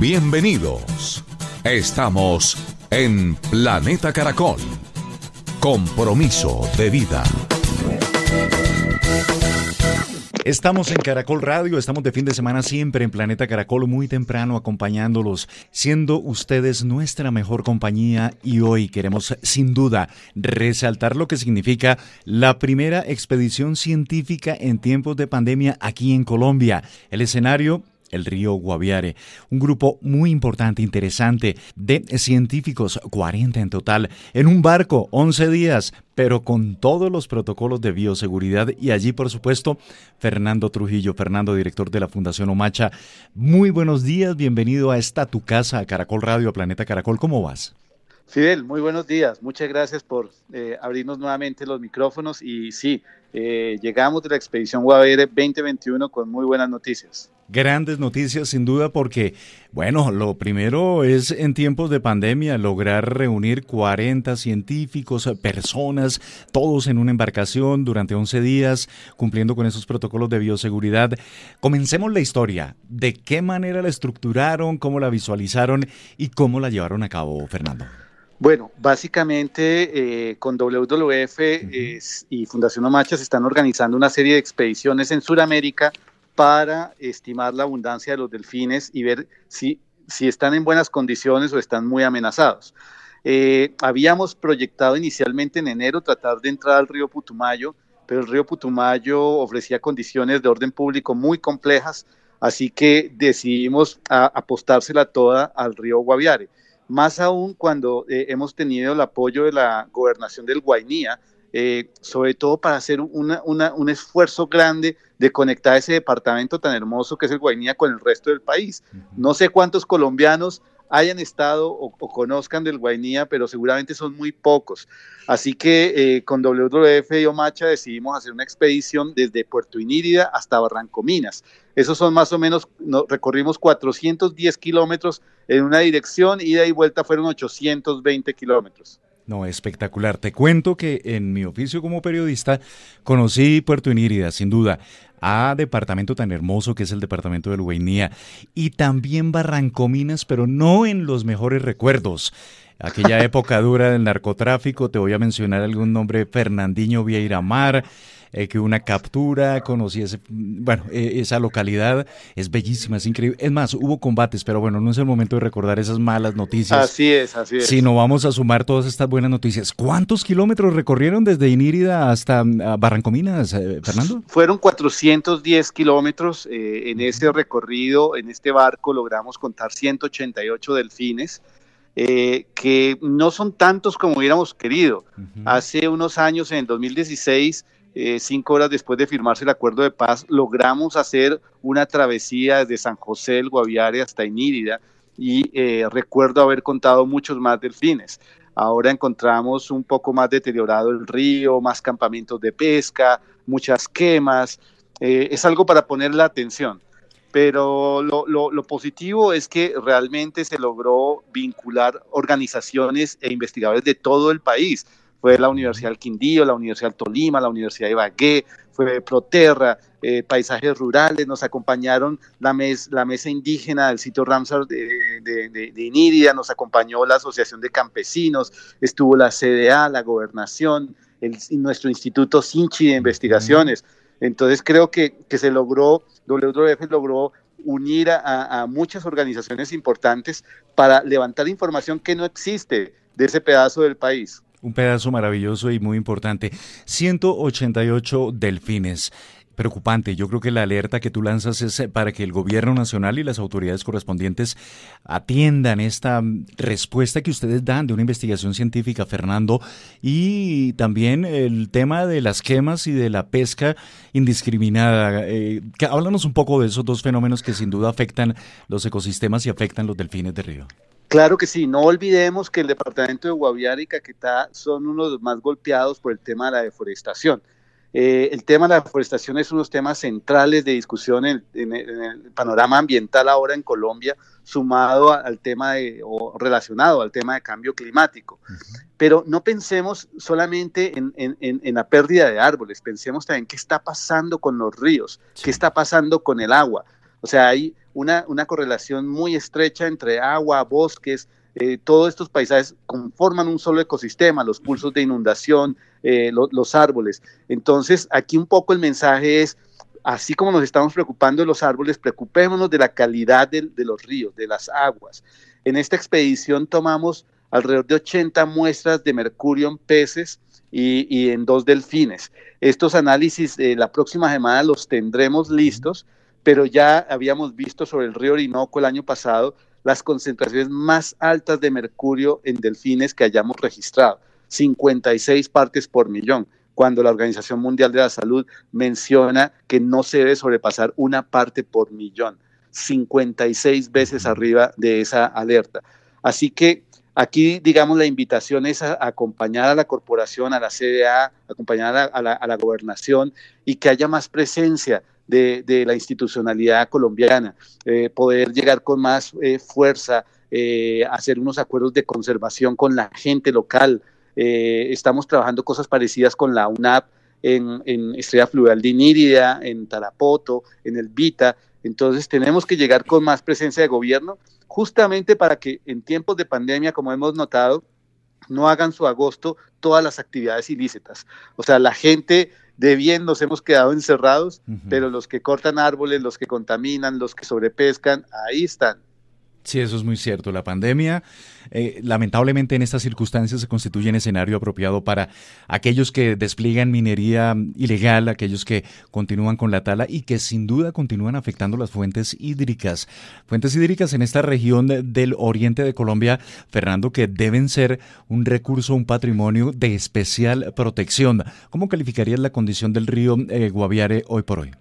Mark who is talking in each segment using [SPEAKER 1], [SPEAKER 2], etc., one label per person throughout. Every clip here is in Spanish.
[SPEAKER 1] Bienvenidos. Estamos en Planeta Caracol. Compromiso de vida.
[SPEAKER 2] Estamos en Caracol Radio, estamos de fin de semana siempre en Planeta Caracol, muy temprano acompañándolos, siendo ustedes nuestra mejor compañía y hoy queremos sin duda resaltar lo que significa la primera expedición científica en tiempos de pandemia aquí en Colombia. El escenario el río Guaviare. Un grupo muy importante, interesante, de científicos, 40 en total, en un barco, 11 días, pero con todos los protocolos de bioseguridad y allí, por supuesto, Fernando Trujillo, Fernando, director de la Fundación Omacha. Muy buenos días, bienvenido a esta tu casa, Caracol Radio, a Planeta Caracol, ¿cómo vas?
[SPEAKER 3] Fidel, muy buenos días. Muchas gracias por eh, abrirnos nuevamente los micrófonos y sí, eh, llegamos de la expedición Guavere 2021 con muy buenas noticias.
[SPEAKER 2] Grandes noticias sin duda porque, bueno, lo primero es en tiempos de pandemia lograr reunir 40 científicos, personas, todos en una embarcación durante 11 días, cumpliendo con esos protocolos de bioseguridad. Comencemos la historia. ¿De qué manera la estructuraron, cómo la visualizaron y cómo la llevaron a cabo, Fernando?
[SPEAKER 3] Bueno, básicamente eh, con WWF y Fundación Omacha se están organizando una serie de expediciones en Sudamérica para estimar la abundancia de los delfines y ver si, si están en buenas condiciones o están muy amenazados. Eh, habíamos proyectado inicialmente en enero tratar de entrar al río Putumayo, pero el río Putumayo ofrecía condiciones de orden público muy complejas, así que decidimos apostársela toda al río Guaviare. Más aún cuando eh, hemos tenido el apoyo de la gobernación del Guainía, eh, sobre todo para hacer un esfuerzo grande de conectar ese departamento tan hermoso que es el Guainía con el resto del país. No sé cuántos colombianos hayan estado o, conozcan del Guainía, pero seguramente son muy pocos. Así que eh, con WWF y Omacha decidimos hacer una expedición desde Puerto Inírida hasta Barranco Minas. Esos son más o menos, recorrimos 410 kilómetros en una dirección, ida y vuelta fueron 820 kilómetros.
[SPEAKER 2] No, espectacular. Te cuento que en mi oficio como periodista conocí Puerto Inírida, sin duda, a departamento tan hermoso que es el departamento del Guainía y también Barrancominas, pero no en los mejores recuerdos. Aquella época dura del narcotráfico, te voy a mencionar algún nombre, Fernandinho Vieira Mar, eh, que una captura, conocí ese, bueno, e, esa localidad, es bellísima, es increíble. Es más, hubo combates, pero bueno, no es el momento de recordar esas malas noticias.
[SPEAKER 3] Así es, así es.
[SPEAKER 2] Sino vamos a sumar todas estas buenas noticias. ¿Cuántos kilómetros recorrieron desde Inírida hasta mm, Barrancominas, eh, Fernando?
[SPEAKER 3] Fueron 410 kilómetros. Eh, en ese recorrido, en este barco, logramos contar 188 delfines. que no son tantos como hubiéramos querido. Hace unos años, en el 2016, eh, cinco horas después de firmarse el acuerdo de paz, logramos hacer una travesía desde San José del Guaviare hasta Inírida y eh, recuerdo haber contado muchos más delfines. Ahora encontramos un poco más deteriorado el río, más campamentos de pesca, muchas quemas. Eh, es algo para poner la atención. Pero lo, lo, positivo es que realmente se logró vincular organizaciones e investigadores de todo el país fue la Universidad del Quindío, la Universidad del Tolima, la Universidad de Ibagué, fue Proterra, eh, Paisajes Rurales, nos acompañaron la, la mesa indígena del sitio Ramsar de, de, nos acompañó la Asociación de Campesinos, estuvo la CDA, la Gobernación, nuestro Instituto Sinchi de Investigaciones. Entonces creo que, que se logró, WWF logró unir a, muchas organizaciones importantes para levantar información que no existe de ese pedazo del país.
[SPEAKER 2] Un pedazo maravilloso y muy importante. 188 delfines preocupante. Yo creo que la alerta que tú lanzas es eh, para que el gobierno nacional y las autoridades correspondientes atiendan esta mm, respuesta que ustedes dan de una investigación científica, Fernando, y también el tema de las quemas y de la pesca indiscriminada. Eh, háblanos un poco de esos dos fenómenos que sin duda afectan los ecosistemas y afectan los delfines de río.
[SPEAKER 3] Claro que sí, no olvidemos que el departamento de Guaviare y Caquetá son uno de los más golpeados por el tema de la deforestación. Eh, el tema de la deforestación es uno de los temas centrales de discusión en, el panorama ambiental ahora en Colombia, sumado al tema de, o relacionado al tema de cambio climático. Pero no pensemos solamente en, en, la pérdida de árboles, pensemos también qué está pasando con los ríos, qué está pasando con el agua. O sea, hay una, una correlación muy estrecha entre agua, bosques, eh, todos estos paisajes conforman un solo ecosistema, los pulsos de inundación, eh, los árboles. Entonces, aquí un poco el mensaje es, así como nos estamos preocupando de los árboles, preocupémonos de la calidad de, los ríos, de las aguas. En esta expedición tomamos alrededor de 80 muestras de mercurio en peces y, en dos delfines. Estos análisis eh, la próxima semana los tendremos listos, pero ya habíamos visto sobre el río Orinoco el año pasado las concentraciones más altas de mercurio en delfines que hayamos registrado, 56 partes por millón, cuando la Organización Mundial de la Salud menciona que no se debe sobrepasar una parte por millón, 56 veces arriba de esa alerta. Así que aquí, digamos, la invitación es a, acompañar a la corporación, a la CDA, acompañar a la, a la gobernación y que haya más presencia de, la institucionalidad colombiana, eh, poder llegar con más eh, fuerza, eh, hacer unos acuerdos de conservación con la gente local. estamos trabajando cosas parecidas con la UNAP en, en Estrella Fluvial de Inírida, en Tarapoto, en el Vita. Entonces tenemos que llegar con más presencia de gobierno, justamente para que en tiempos de pandemia, como hemos notado, no hagan su agosto todas las actividades ilícitas. O sea, la gente de bien nos hemos quedado encerrados, pero los que cortan árboles, los que contaminan, los que sobrepescan, ahí están.
[SPEAKER 2] Sí, eso es muy cierto. La pandemia, eh, lamentablemente en estas circunstancias se constituye un escenario apropiado para aquellos que despliegan minería ilegal, aquellos que continúan con la tala y que sin duda continúan afectando las fuentes hídricas. Fuentes hídricas en esta región del oriente de Colombia, Fernando, que deben ser un recurso, un patrimonio de especial protección. ¿Cómo calificarías la condición del río eh, Guaviare hoy por hoy?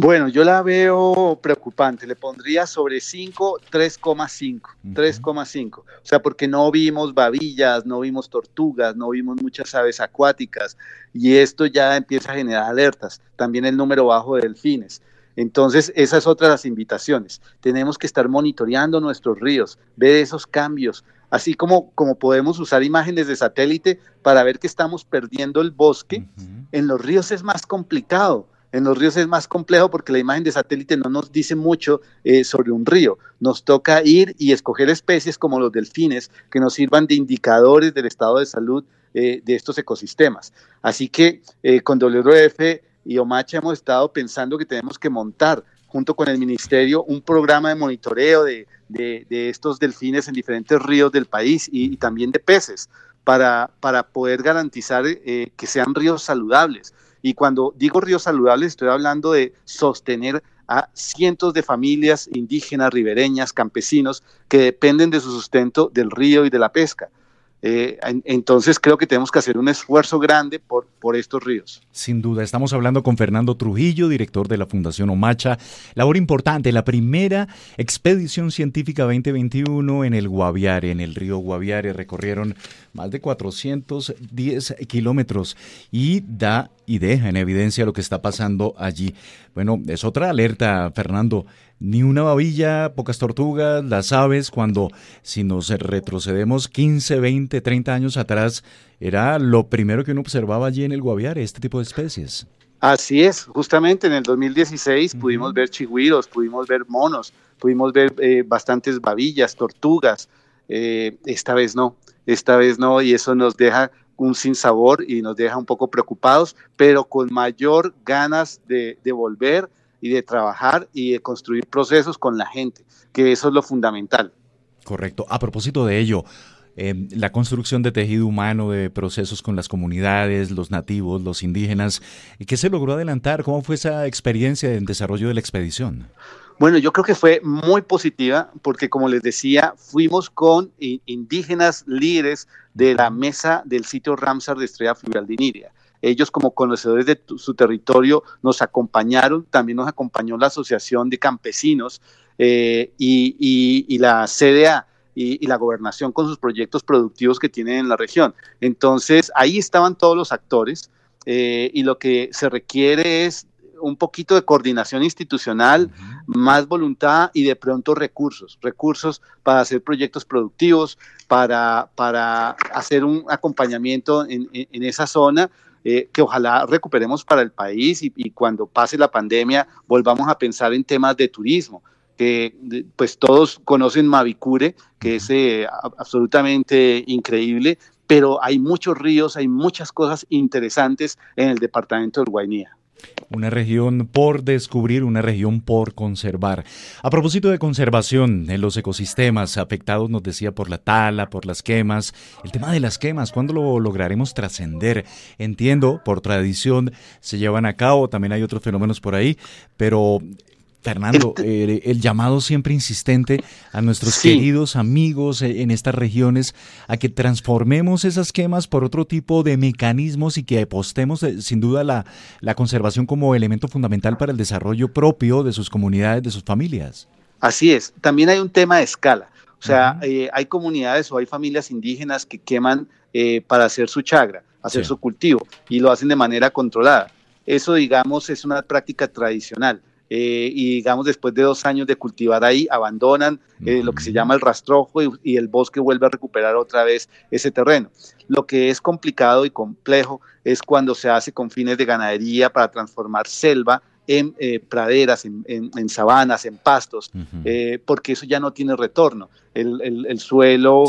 [SPEAKER 3] Bueno, yo la veo preocupante. Le pondría sobre 5, 3,5. 3,5. O sea, porque no vimos babillas, no vimos tortugas, no vimos muchas aves acuáticas. Y esto ya empieza a generar alertas. También el número bajo de delfines. Entonces, esa es otra de las invitaciones. Tenemos que estar monitoreando nuestros ríos, ver esos cambios, así como, como podemos usar imágenes de satélite para ver que estamos perdiendo el bosque. En los ríos es más complicado en los ríos es más complejo porque la imagen de satélite no nos dice mucho eh, sobre un río. Nos toca ir y escoger especies como los delfines que nos sirvan de indicadores del estado de salud eh, de estos ecosistemas. Así que eh, con WWF y Omacha hemos estado pensando que tenemos que montar junto con el ministerio un programa de monitoreo de, estos delfines en diferentes ríos del país y, también de peces para, para poder garantizar que sean ríos saludables y cuando digo ríos saludables, estoy hablando de sostener a cientos de familias indígenas, ribereñas, campesinos, que dependen de su sustento del río y de la pesca. Eh, entonces creo que tenemos que hacer un esfuerzo grande por, por estos ríos.
[SPEAKER 2] Sin duda, estamos hablando con Fernando Trujillo, director de la Fundación Omacha. Labor importante, la primera expedición científica 2021 en el Guaviare, en el río Guaviare. Recorrieron más de 410 kilómetros y da y deja en evidencia lo que está pasando allí. Bueno, es otra alerta, Fernando ni una babilla, pocas tortugas, las aves, cuando si nos retrocedemos 15, 20, 30 años atrás, era lo primero que uno observaba allí en el Guaviare, este tipo de especies.
[SPEAKER 3] Así es, justamente en el 2016 pudimos ver chigüiros, pudimos ver monos, pudimos ver eh, bastantes babillas, tortugas. Eh, esta vez no, esta vez no, y eso nos deja un sinsabor y nos deja un poco preocupados, pero con mayor ganas de, de volver y de trabajar y de construir procesos con la gente, que eso es lo fundamental.
[SPEAKER 2] Correcto. A propósito de ello, eh, la construcción de tejido humano, de procesos con las comunidades, los nativos, los indígenas, ¿qué se logró adelantar? ¿Cómo fue esa experiencia en desarrollo de la expedición?
[SPEAKER 3] Bueno, yo creo que fue muy positiva porque, como les decía, fuimos con indígenas líderes de la mesa del sitio Ramsar de Estrella Fluvial de Iniria. Ellos como conocedores de su territorio nos acompañaron, también nos acompañó la Asociación de Campesinos eh, y, la CDA. Y, la gobernación con sus proyectos productivos que tienen en la región. Entonces, ahí estaban todos los actores eh, y lo que se requiere es un poquito de coordinación institucional, más voluntad y de pronto recursos, recursos para hacer proyectos productivos, para, para hacer un acompañamiento en, esa zona. Eh, que ojalá recuperemos para el país y, cuando pase la pandemia volvamos a pensar en temas de turismo que pues todos conocen Mavicure, que es eh, absolutamente increíble, pero hay muchos ríos, hay muchas cosas interesantes en el departamento del Guainía.
[SPEAKER 2] Una región por descubrir, una región por conservar. A propósito de conservación en los ecosistemas afectados, nos decía, por la tala, por las quemas, el tema de las quemas, ¿cuándo lo lograremos trascender? Entiendo, por tradición se llevan a cabo, también hay otros fenómenos por ahí, pero Fernando, eh, el llamado siempre insistente a nuestros queridos amigos eh, en estas regiones a que transformemos esas quemas por otro tipo de mecanismos y que apostemos eh, sin duda la, la conservación como elemento fundamental para el desarrollo propio de sus comunidades, de sus familias.
[SPEAKER 3] Así es, también hay un tema de escala. O sea, hay comunidades o hay familias indígenas que queman para hacer su chagra, hacer su cultivo y lo hacen de manera controlada. Eso, digamos, es una práctica tradicional. Eh, y digamos después de dos años de cultivar ahí, abandonan eh, lo que se llama el rastrojo y, el bosque vuelve a recuperar otra vez ese terreno. Lo que es complicado y complejo es cuando se hace con fines de ganadería para transformar selva en eh, praderas, en, sabanas, en pastos, porque eso ya no tiene retorno. El, suelo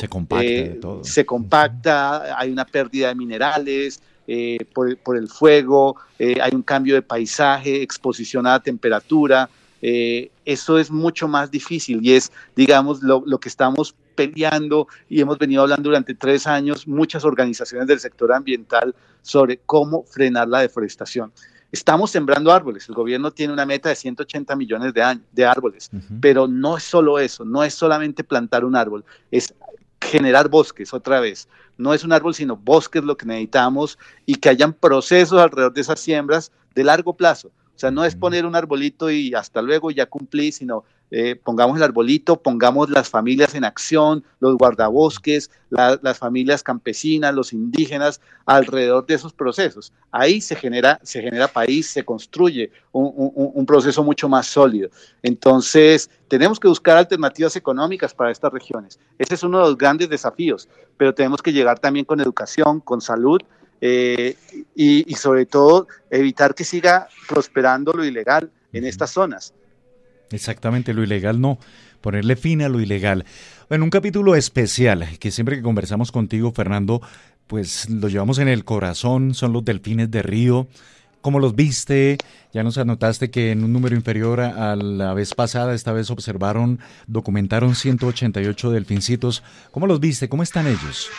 [SPEAKER 3] se compacta, hay una pérdida de minerales, eh, por, el fuego, eh, hay un cambio de paisaje, exposición a la temperatura. Eh, eso es mucho más difícil y es, digamos, lo, que estamos peleando y hemos venido hablando durante tres años muchas organizaciones del sector ambiental sobre cómo frenar la deforestación. Estamos sembrando árboles, el gobierno tiene una meta de 180 millones de, de árboles, pero no es solo eso, no es solamente plantar un árbol, es generar bosques otra vez. No es un árbol, sino bosques lo que necesitamos y que hayan procesos alrededor de esas siembras de largo plazo. O sea, no es poner un arbolito y hasta luego ya cumplí, sino eh, pongamos el arbolito, pongamos las familias en acción, los guardabosques, las familias campesinas, los indígenas, alrededor de esos procesos. Ahí se genera, se genera país, se construye un, proceso mucho más sólido. Entonces, tenemos que buscar alternativas económicas para estas regiones. Ese es uno de los grandes desafíos, pero tenemos que llegar también con educación, con salud, eh, y, sobre todo evitar que siga prosperando lo ilegal en estas zonas.
[SPEAKER 2] Exactamente, lo ilegal no, ponerle fin a lo ilegal. En un capítulo especial que siempre que conversamos contigo, Fernando, pues lo llevamos en el corazón, son los delfines de río. ¿Cómo los viste? Ya nos anotaste que en un número inferior a la vez pasada, esta vez observaron, documentaron 188 delfincitos. ¿Cómo los viste? ¿Cómo están ellos?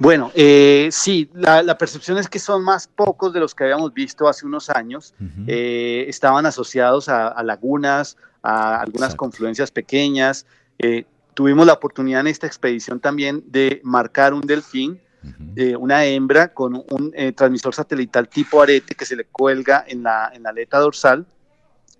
[SPEAKER 3] Bueno, eh, sí, la, percepción es que son más pocos de los que habíamos visto hace unos años. Eh, estaban asociados a, lagunas, a algunas confluencias pequeñas. Eh, tuvimos la oportunidad en esta expedición también de marcar un delfín, una hembra con un transmisor satelital tipo arete que se le cuelga en la, en la aleta dorsal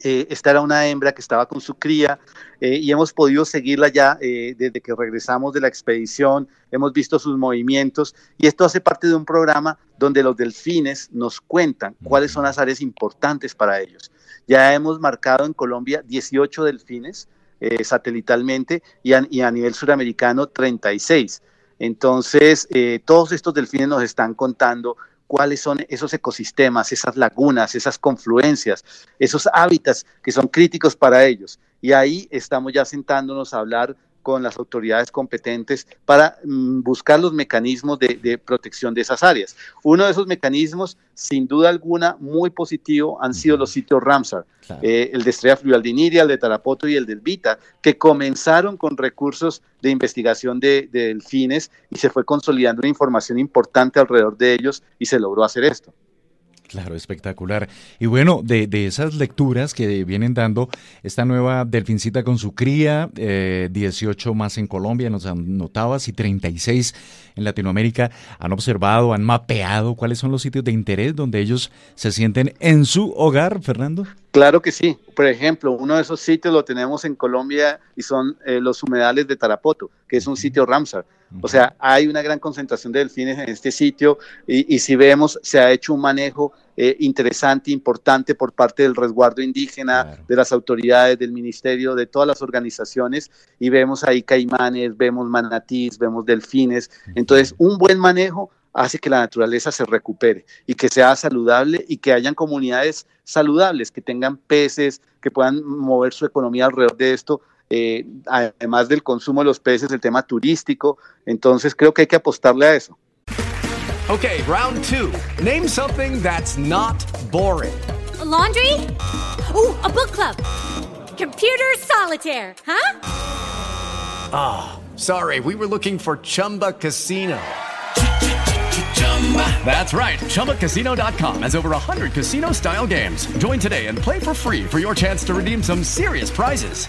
[SPEAKER 3] eh, esta era una hembra que estaba con su cría eh, y hemos podido seguirla ya eh, desde que regresamos de la expedición, hemos visto sus movimientos y esto hace parte de un programa donde los delfines nos cuentan cuáles son las áreas importantes para ellos. Ya hemos marcado en Colombia 18 delfines satelitalmente y a, y a, nivel suramericano 36. Entonces, todos estos delfines nos están contando cuáles son esos ecosistemas, esas lagunas, esas confluencias, esos hábitats que son críticos para ellos. Y ahí estamos ya sentándonos a hablar con las autoridades competentes para mm, buscar los mecanismos de, protección de esas áreas. Uno de esos mecanismos, sin duda alguna, muy positivo, han sido los sitios Ramsar, eh, el de Estrella Fluvial de Iniria, el de Tarapoto y el del Vita, que comenzaron con recursos de investigación de, de delfines y se fue consolidando una información importante alrededor de ellos y se logró hacer esto.
[SPEAKER 2] Claro, espectacular. Y bueno, de, esas lecturas que vienen dando esta nueva delfincita con su cría, 18 eh, más en Colombia, nos anotabas, y 36 en Latinoamérica, han observado, han mapeado cuáles son los sitios de interés donde ellos se sienten en su hogar, Fernando.
[SPEAKER 3] Claro que sí. Por ejemplo, uno de esos sitios lo tenemos en Colombia y son eh, los humedales de Tarapoto, que es un sitio Ramsar. O sea, hay una gran concentración de delfines en este sitio y, si vemos, se ha hecho un manejo eh, interesante, importante por parte del resguardo indígena, de las autoridades, del ministerio, de todas las organizaciones y vemos ahí caimanes, vemos manatís, vemos delfines. Entonces, un buen manejo hace que la naturaleza se recupere y que sea saludable y que hayan comunidades saludables, que tengan peces, que puedan mover su economía alrededor de esto, eh, además del consumo de los peces, el tema turístico. Entonces creo que hay que apostarle a eso.
[SPEAKER 4] Ok, round two. Name something that's not boring.
[SPEAKER 5] laundry? Oh, a book club. Computer solitaire, huh?
[SPEAKER 4] Ah, sorry, we were looking for Chumba Casino. That's right. ChumbaCasino.com has over 100 casino style games. Join today and play for free for your chance to redeem some serious prizes.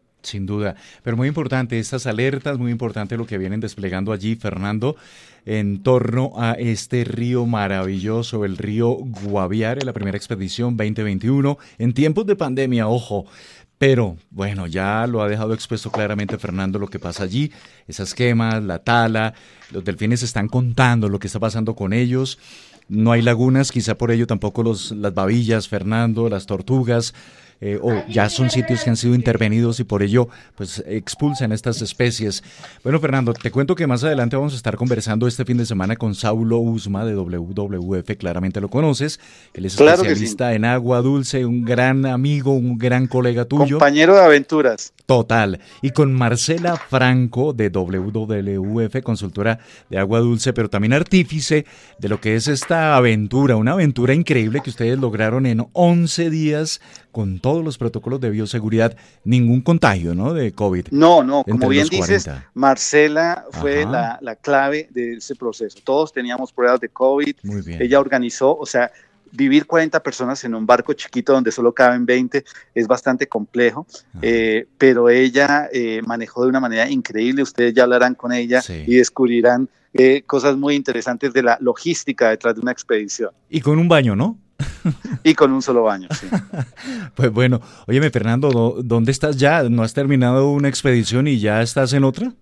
[SPEAKER 2] Sin duda. Pero muy importante estas alertas, muy importante lo que vienen desplegando allí, Fernando. en torno a este río maravilloso, el río Guaviare, la primera expedición 2021, en tiempos de pandemia, ojo. Pero bueno, ya lo ha dejado expuesto claramente Fernando lo que pasa allí, esas quemas, la tala, los delfines están contando lo que está pasando con ellos. No hay lagunas, quizá por ello tampoco los, las babillas, Fernando, las tortugas, eh, o ya son sitios que han sido intervenidos y por ello pues expulsan estas especies. Bueno, Fernando, te cuento que más adelante vamos a estar conversando este fin de semana con Saulo Usma de WWF, claramente lo conoces. Él es especialista en agua dulce, un gran amigo, un gran colega tuyo.
[SPEAKER 3] Compañero de aventuras.
[SPEAKER 2] Total. Y con Marcela Franco de WWF, consultora de agua dulce, pero también artífice de lo que es esta aventura, una aventura increíble que ustedes lograron en 11 días con todos los protocolos de bioseguridad, ningún contagio, ¿no? De COVID.
[SPEAKER 3] No, no, como bien dices, Marcela fue la, clave de ese proceso. Todos teníamos pruebas de COVID. Muy bien. Ella organizó, o sea, vivir 40 personas en un barco chiquito donde solo caben 20 es bastante complejo, eh, pero ella eh, manejó de una manera increíble, ustedes ya hablarán con ella y descubrirán eh, cosas muy interesantes de la logística detrás de una expedición.
[SPEAKER 2] Y con un baño, ¿no?
[SPEAKER 3] y con un solo baño, sí.
[SPEAKER 2] pues bueno, óyeme Fernando, ¿dónde estás ya? ¿No has terminado una expedición y ya estás en otra?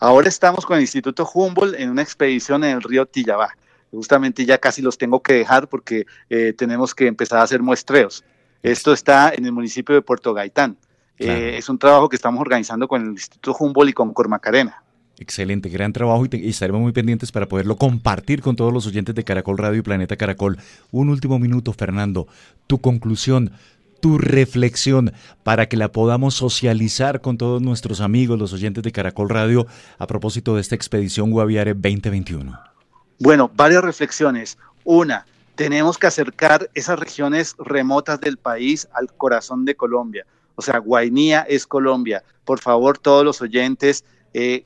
[SPEAKER 3] Ahora estamos con el Instituto Humboldt en una expedición en el río Tillabá. Justamente ya casi los tengo que dejar porque eh, tenemos que empezar a hacer muestreos. Esto está en el municipio de Puerto Gaitán. Eh, es un trabajo que estamos organizando con el Instituto Humboldt y con Cormacarena.
[SPEAKER 2] Excelente, gran trabajo y, estaremos muy pendientes para poderlo compartir con todos los oyentes de Caracol Radio y Planeta Caracol. Un último minuto, Fernando, tu conclusión, tu reflexión para que la podamos socializar con todos nuestros amigos, los oyentes de Caracol Radio, a propósito de esta expedición Guaviare 2021.
[SPEAKER 3] Bueno, varias reflexiones. Una, tenemos que acercar esas regiones remotas del país al corazón de Colombia. O sea, Guainía es Colombia. Por favor, todos los oyentes, eh,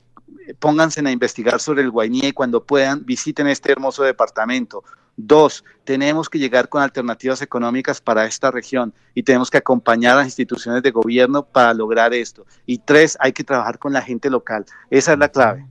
[SPEAKER 3] pónganse a investigar sobre el Guainía y cuando puedan visiten este hermoso departamento. Dos, tenemos que llegar con alternativas económicas para esta región y tenemos que acompañar a las instituciones de gobierno para lograr esto. Y tres, hay que trabajar con la gente local. Esa es la clave.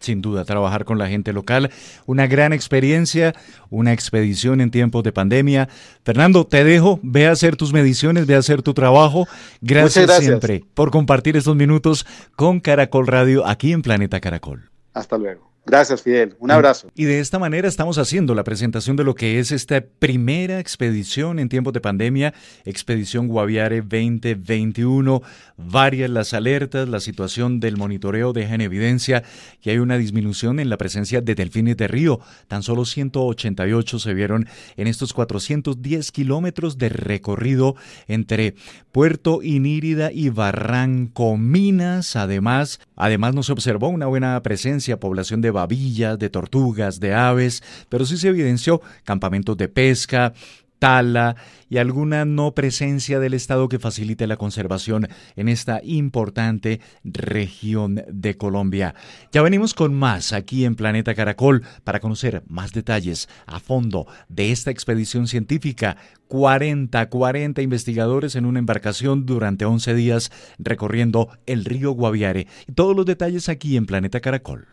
[SPEAKER 2] Sin duda, trabajar con la gente local, una gran experiencia, una expedición en tiempos de pandemia. Fernando, te dejo, ve a hacer tus mediciones, ve a hacer tu trabajo. Gracias,
[SPEAKER 3] gracias.
[SPEAKER 2] siempre por compartir estos minutos con Caracol Radio aquí en Planeta Caracol.
[SPEAKER 3] Hasta luego. Gracias, Fidel. Un abrazo.
[SPEAKER 2] Y de esta manera estamos haciendo la presentación de lo que es esta primera expedición en tiempos de pandemia, Expedición Guaviare 2021. Varias las alertas, la situación del monitoreo deja en evidencia que hay una disminución en la presencia de delfines de río. Tan solo 188 se vieron en estos 410 kilómetros de recorrido entre Puerto Inírida y Barranco Minas. Además, además no se observó una buena presencia, población de babillas, de tortugas, de aves, pero sí se evidenció campamentos de pesca, tala y alguna no presencia del Estado que facilite la conservación en esta importante región de Colombia. Ya venimos con más aquí en Planeta Caracol para conocer más detalles a fondo de esta expedición científica. 40, 40 investigadores en una embarcación durante 11 días recorriendo el río Guaviare. Todos los detalles aquí en Planeta Caracol.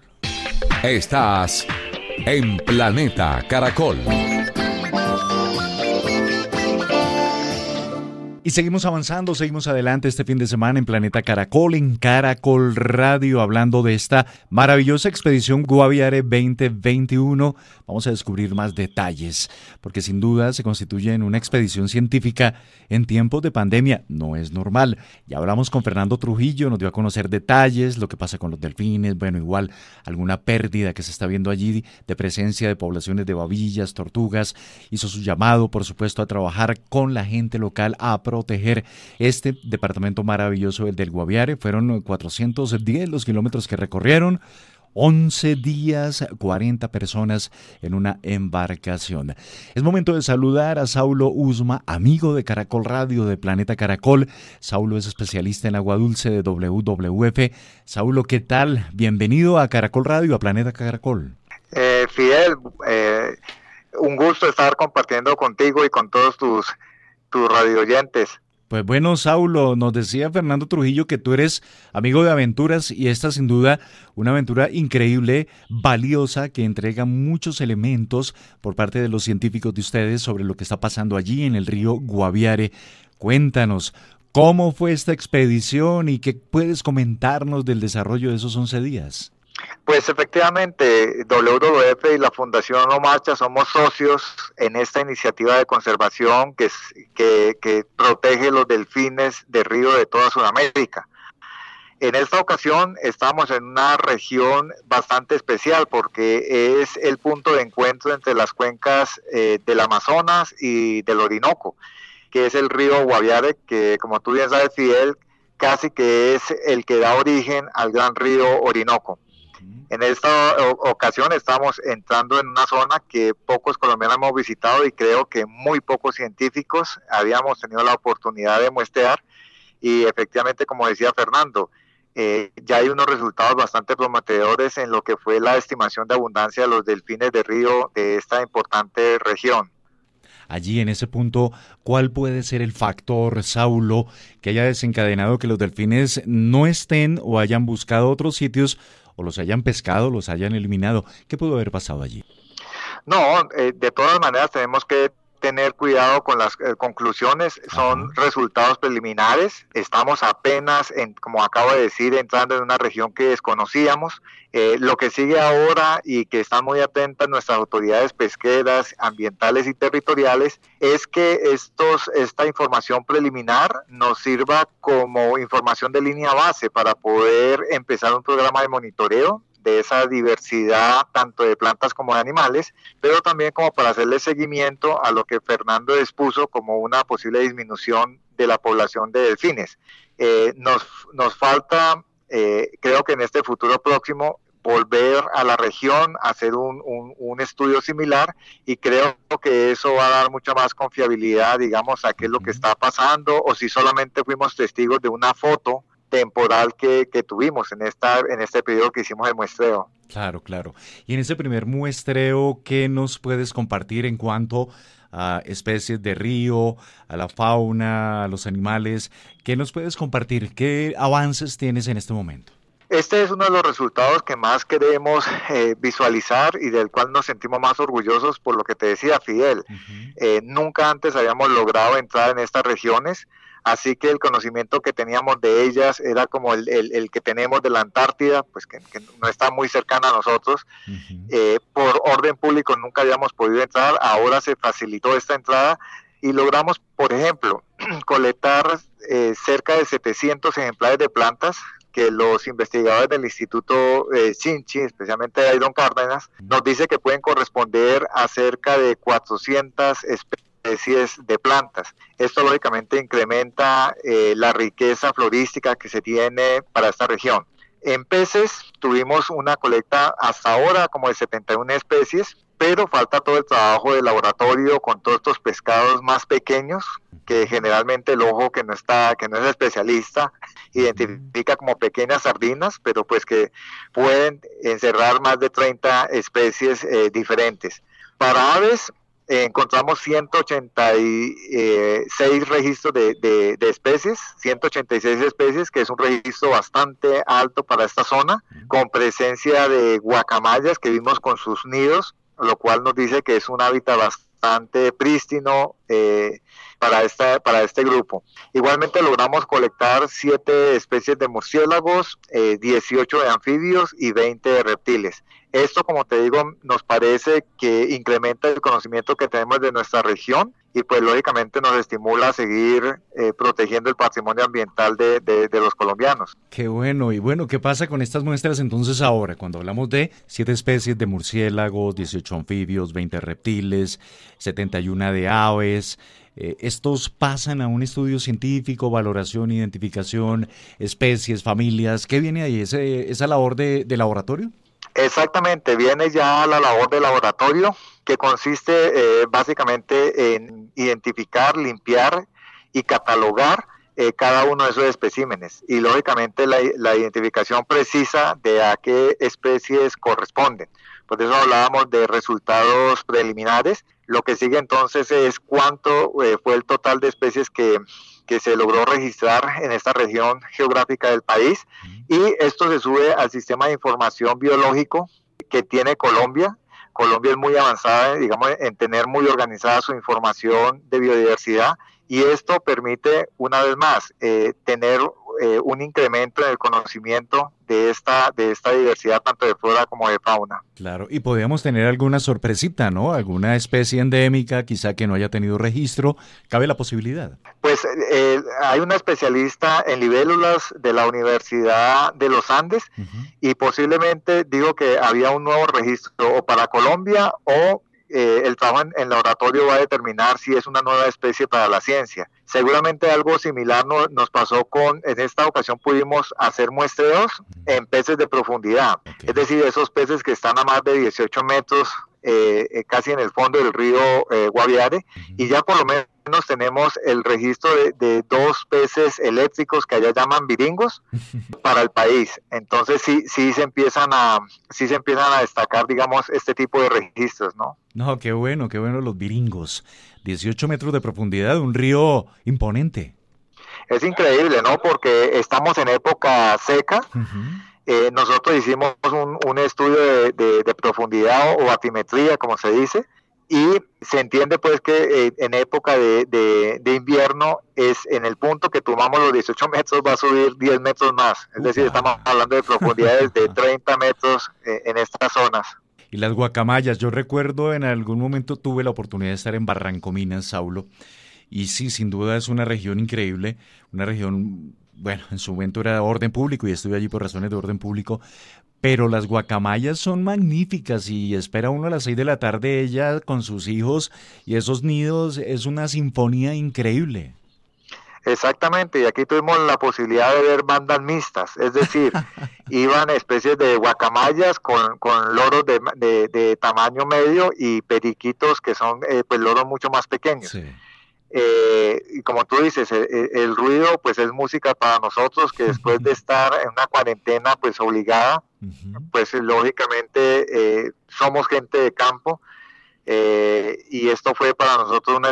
[SPEAKER 1] Estás en Planeta Caracol.
[SPEAKER 2] Y seguimos avanzando, seguimos adelante este fin de semana en Planeta Caracol, en Caracol Radio, hablando de esta maravillosa expedición Guaviare 2021. Vamos a descubrir más detalles, porque sin duda se constituye en una expedición científica en tiempos de pandemia. No es normal. Ya hablamos con Fernando Trujillo, nos dio a conocer detalles, lo que pasa con los delfines, bueno, igual alguna pérdida que se está viendo allí de presencia de poblaciones de babillas, tortugas. Hizo su llamado, por supuesto, a trabajar con la gente local a proteger este departamento maravilloso, el del Guaviare. Fueron 410 los kilómetros que recorrieron. 11 días, 40 personas en una embarcación. Es momento de saludar a Saulo Usma, amigo de Caracol Radio de Planeta Caracol. Saulo es especialista en agua dulce de WWF. Saulo, ¿qué tal? Bienvenido a Caracol Radio, a Planeta Caracol.
[SPEAKER 6] Eh, Fidel, eh, un gusto estar compartiendo contigo y con todos tus, tus radioyentes.
[SPEAKER 2] Pues bueno, Saulo, nos decía Fernando Trujillo que tú eres amigo de aventuras y esta sin duda una aventura increíble, valiosa, que entrega muchos elementos por parte de los científicos de ustedes sobre lo que está pasando allí en el río Guaviare. Cuéntanos, ¿cómo fue esta expedición y qué puedes comentarnos del desarrollo de esos 11 días?
[SPEAKER 6] Pues efectivamente, WWF y la Fundación No Marcha somos socios en esta iniciativa de conservación que, que, protege los delfines de río de toda Sudamérica. En esta ocasión estamos en una región bastante especial porque es el punto de encuentro entre las cuencas eh, del Amazonas y del Orinoco, que es el río Guaviare, que como tú bien sabes, Fidel, casi que es el que da origen al gran río Orinoco. En esta ocasión estamos entrando en una zona que pocos colombianos hemos visitado y creo que muy pocos científicos habíamos tenido la oportunidad de muestrear y efectivamente, como decía Fernando, eh, ya hay unos resultados bastante prometedores en lo que fue la estimación de abundancia de los delfines de río de esta importante región.
[SPEAKER 2] Allí en ese punto, ¿cuál puede ser el factor, Saulo, que haya desencadenado que los delfines no estén o hayan buscado otros sitios o los hayan pescado, los hayan eliminado. ¿Qué pudo haber pasado allí?
[SPEAKER 6] No, eh, de todas maneras tenemos que tener cuidado con las eh, conclusiones, son Ajá. resultados preliminares, estamos apenas, en, como acabo de decir, entrando en una región que desconocíamos. Eh, lo que sigue ahora y que están muy atentas nuestras autoridades pesqueras, ambientales y territoriales es que estos, esta información preliminar nos sirva como información de línea base para poder empezar un programa de monitoreo de esa diversidad tanto de plantas como de animales, pero también como para hacerle seguimiento a lo que Fernando expuso como una posible disminución de la población de delfines. Eh, nos, nos falta, eh, creo que en este futuro próximo, volver a la región, hacer un, un, un, estudio similar y creo que eso va a dar mucha más confiabilidad, digamos, a qué es lo que está pasando o si solamente fuimos testigos de una foto temporal que, que, tuvimos en, esta, en este periodo que hicimos el muestreo.
[SPEAKER 2] Claro, claro. Y en ese primer muestreo, ¿qué nos puedes compartir en cuanto a especies de río, a la fauna, a los animales? ¿Qué nos puedes compartir? ¿Qué avances tienes en este momento?
[SPEAKER 6] Este es uno de los resultados que más queremos eh, visualizar y del cual nos sentimos más orgullosos por lo que te decía Fidel. Eh, nunca antes habíamos logrado entrar en estas regiones, así que el conocimiento que teníamos de ellas era como el, que tenemos de la Antártida, pues que, no está muy cercana a nosotros. Eh, por orden público nunca habíamos podido entrar, ahora se facilitó esta entrada y logramos, por ejemplo, colectar cerca de 700 ejemplares de plantas que los investigadores del Instituto eh, Chinchi, especialmente de Iron Cárdenas, nos dice que pueden corresponder a cerca de 400 especies de plantas. Esto lógicamente incrementa eh, la riqueza florística que se tiene para esta región. En peces tuvimos una colecta hasta ahora como de 71 especies, pero falta todo el trabajo de laboratorio con todos estos pescados más pequeños que generalmente el ojo que no está que no es especialista identifica como pequeñas sardinas, pero pues que pueden encerrar más de 30 especies eh, diferentes. Para aves eh, encontramos 186 registros de, de, de, especies, 186 especies, que es un registro bastante alto para esta zona, con presencia de guacamayas que vimos con sus nidos, lo cual nos dice que es un hábitat bastante prístino eh, para, esta, para este grupo. Igualmente logramos colectar siete especies de murciélagos, 18 eh, de anfibios y 20 de reptiles. Esto, como te digo, nos parece que incrementa el conocimiento que tenemos de nuestra región y pues lógicamente nos estimula a seguir eh, protegiendo el patrimonio ambiental de, de, los colombianos.
[SPEAKER 2] Qué bueno, y bueno, ¿qué pasa con estas muestras entonces ahora? Cuando hablamos de siete especies de murciélagos, 18 anfibios, 20 reptiles, 71 de aves, eh, ¿estos pasan a un estudio científico, valoración, identificación, especies, familias? ¿Qué viene ahí? ¿Esa labor de, de laboratorio?
[SPEAKER 6] Exactamente, viene ya la labor de laboratorio que consiste eh, básicamente en identificar, limpiar y catalogar eh, cada uno de esos especímenes y lógicamente la, identificación precisa de a qué especies corresponden. Por eso hablábamos de resultados preliminares. Lo que sigue entonces es cuánto eh, fue el total de especies que, que se logró registrar en esta región geográfica del país y esto se sube al sistema de información biológico que tiene Colombia. Colombia es muy avanzada, digamos, en tener muy organizada su información de biodiversidad y esto permite, una vez más, eh, tener eh, un incremento en el conocimiento de esta, de esta diversidad, tanto de flora como de fauna.
[SPEAKER 2] Claro, y podríamos tener alguna sorpresita, ¿no? Alguna especie endémica, quizá que no haya tenido registro. ¿Cabe la posibilidad?
[SPEAKER 6] Pues eh, hay una especialista en libélulas de la Universidad de los Andes y posiblemente digo que había un nuevo registro o para Colombia o eh, el trabajo en, el laboratorio va a determinar si es una nueva especie para la ciencia. Seguramente algo similar nos pasó con, en esta ocasión pudimos hacer muestreos en peces de profundidad, es decir, esos peces que están a más de 18 metros eh, eh, casi en el fondo del río eh, Guaviare y ya por lo menos tenemos el registro de, dos peces eléctricos que allá llaman viringos para el país. Entonces sí, sí se empiezan a, sí se empiezan a destacar, digamos, este tipo de registros, ¿no?
[SPEAKER 2] No, qué bueno, qué bueno los viringos. 18 metros de profundidad, un río imponente.
[SPEAKER 6] Es increíble, ¿no? Porque estamos en época seca. Eh, nosotros hicimos un, estudio de, profundidad o batimetría, como se dice, y se entiende pues que eh, en época de, invierno es en el punto que tomamos los 18 metros va a subir 10 metros más. Es decir, estamos hablando de profundidades de 30 metros eh, en estas zonas.
[SPEAKER 2] Y las guacamayas, yo recuerdo en algún momento tuve la oportunidad de estar en Barrancominas, Saulo, y sí, sin duda es una región increíble, una región bueno, en su momento era orden público y estuve allí por razones de orden público, pero las guacamayas son magníficas y espera uno a las seis de la tarde ella con sus hijos y esos nidos es una sinfonía increíble.
[SPEAKER 6] Exactamente, y aquí tuvimos la posibilidad de ver bandas mixtas, es decir, iban especies de guacamayas con, con loros de, de, tamaño medio y periquitos que son eh, pues loros mucho más pequeños. Sí. Eh, y como tú dices, eh, eh, el, ruido pues es música para nosotros que después de estar en una cuarentena pues obligada, pues lógicamente somos gente de campo y esto fue para nosotros una,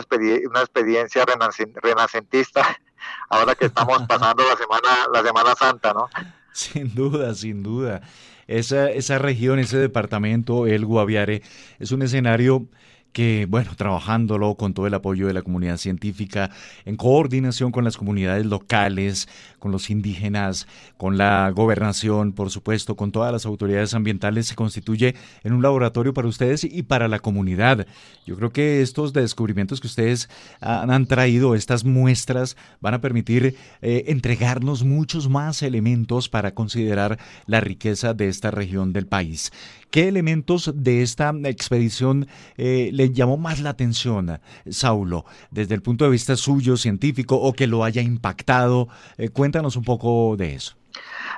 [SPEAKER 6] una experiencia renacentista ahora que estamos pasando la semana, la semana Santa, ¿no?
[SPEAKER 2] Sin duda, sin duda. Esa, esa región, ese departamento, el Guaviare, es un escenario que, bueno, trabajándolo con todo el apoyo de la comunidad científica, en coordinación con las comunidades locales, con los indígenas, con la gobernación, por supuesto, con todas las autoridades ambientales, se constituye en un laboratorio para ustedes y para la comunidad. Yo creo que estos descubrimientos que ustedes han traído, estas muestras, van a permitir eh, entregarnos muchos más elementos para considerar la riqueza de esta región del país. ¿Qué elementos de esta expedición eh, le llamó más la atención, Saulo, desde el punto de vista suyo, científico, o que lo haya impactado? Eh, cuéntanos un poco de eso.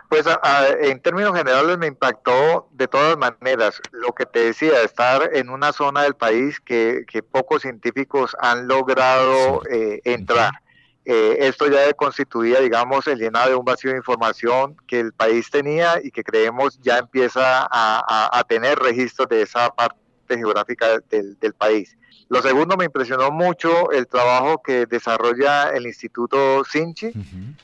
[SPEAKER 6] Pues en términos generales me impactó de todas maneras. Lo que te decía, estar en una zona del país que, pocos científicos han logrado eh, entrar. Eh, esto ya constituía, digamos, el llenado de un vacío de información que el país tenía y que creemos ya empieza a, tener registros de esa parte geográfica del, país. Lo segundo, me impresionó mucho el trabajo que desarrolla el Instituto Sinchi.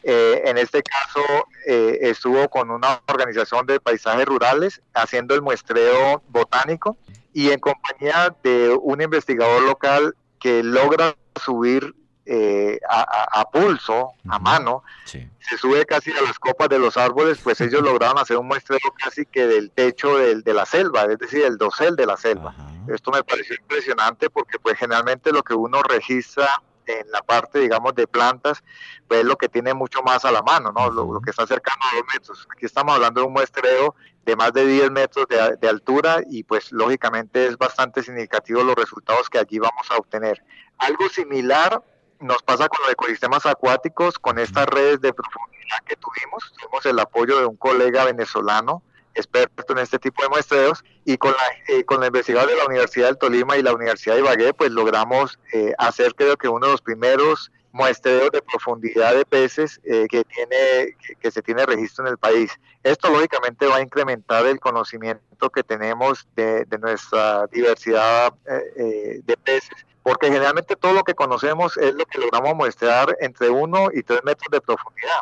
[SPEAKER 6] Eh, en este caso, eh, estuvo con una organización de paisajes rurales haciendo el muestreo botánico y en compañía de un investigador local que logra subir eh, a, pulso, a mano, se sube casi a las copas de los árboles, pues ellos lograron hacer un muestreo casi que del techo del, de la selva, es decir, el dosel de la selva. Esto me pareció impresionante porque pues generalmente lo que uno registra en la parte, digamos, de plantas, pues es lo que tiene mucho más a la mano, ¿no? Lo, que está cercano a dos metros. Aquí estamos hablando de un muestreo de más de 10 metros de, de, altura y pues lógicamente es bastante significativo los resultados que allí vamos a obtener. Algo similar nos pasa con los ecosistemas acuáticos, con estas redes de profundidad que tuvimos. Tuvimos el apoyo de un colega venezolano, experto en este tipo de muestreos, y con la, eh, con la investigadora de la Universidad del Tolima y la Universidad de Ibagué, pues logramos eh, hacer creo que uno de los primeros muestreos de profundidad de peces eh, que, tiene, que, se tiene registro en el país. Esto lógicamente va a incrementar el conocimiento que tenemos de, de nuestra diversidad de peces porque generalmente todo lo que conocemos es lo que logramos muestrear entre 1 y 3 metros de profundidad.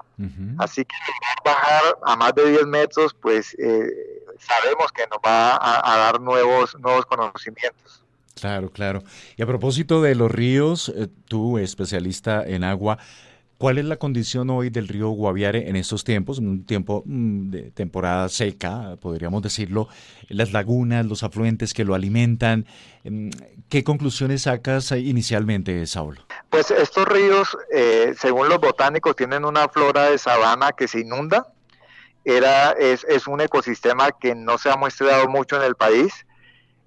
[SPEAKER 6] Así que bajar a más de 10 metros, pues eh, sabemos que nos va a, dar nuevos, nuevos conocimientos.
[SPEAKER 2] Claro, claro. Y a propósito de los ríos, eh, tú, especialista en agua, ¿Cuál es la condición hoy del río Guaviare en estos tiempos, en un tiempo mm, de temporada seca, podríamos decirlo? Las lagunas, los afluentes que lo alimentan. Mm, ¿Qué conclusiones sacas inicialmente, Saulo?
[SPEAKER 6] Pues estos ríos, eh, según los botánicos, tienen una flora de sabana que se inunda. Era, es, un ecosistema que no se ha muestrado mucho en el país.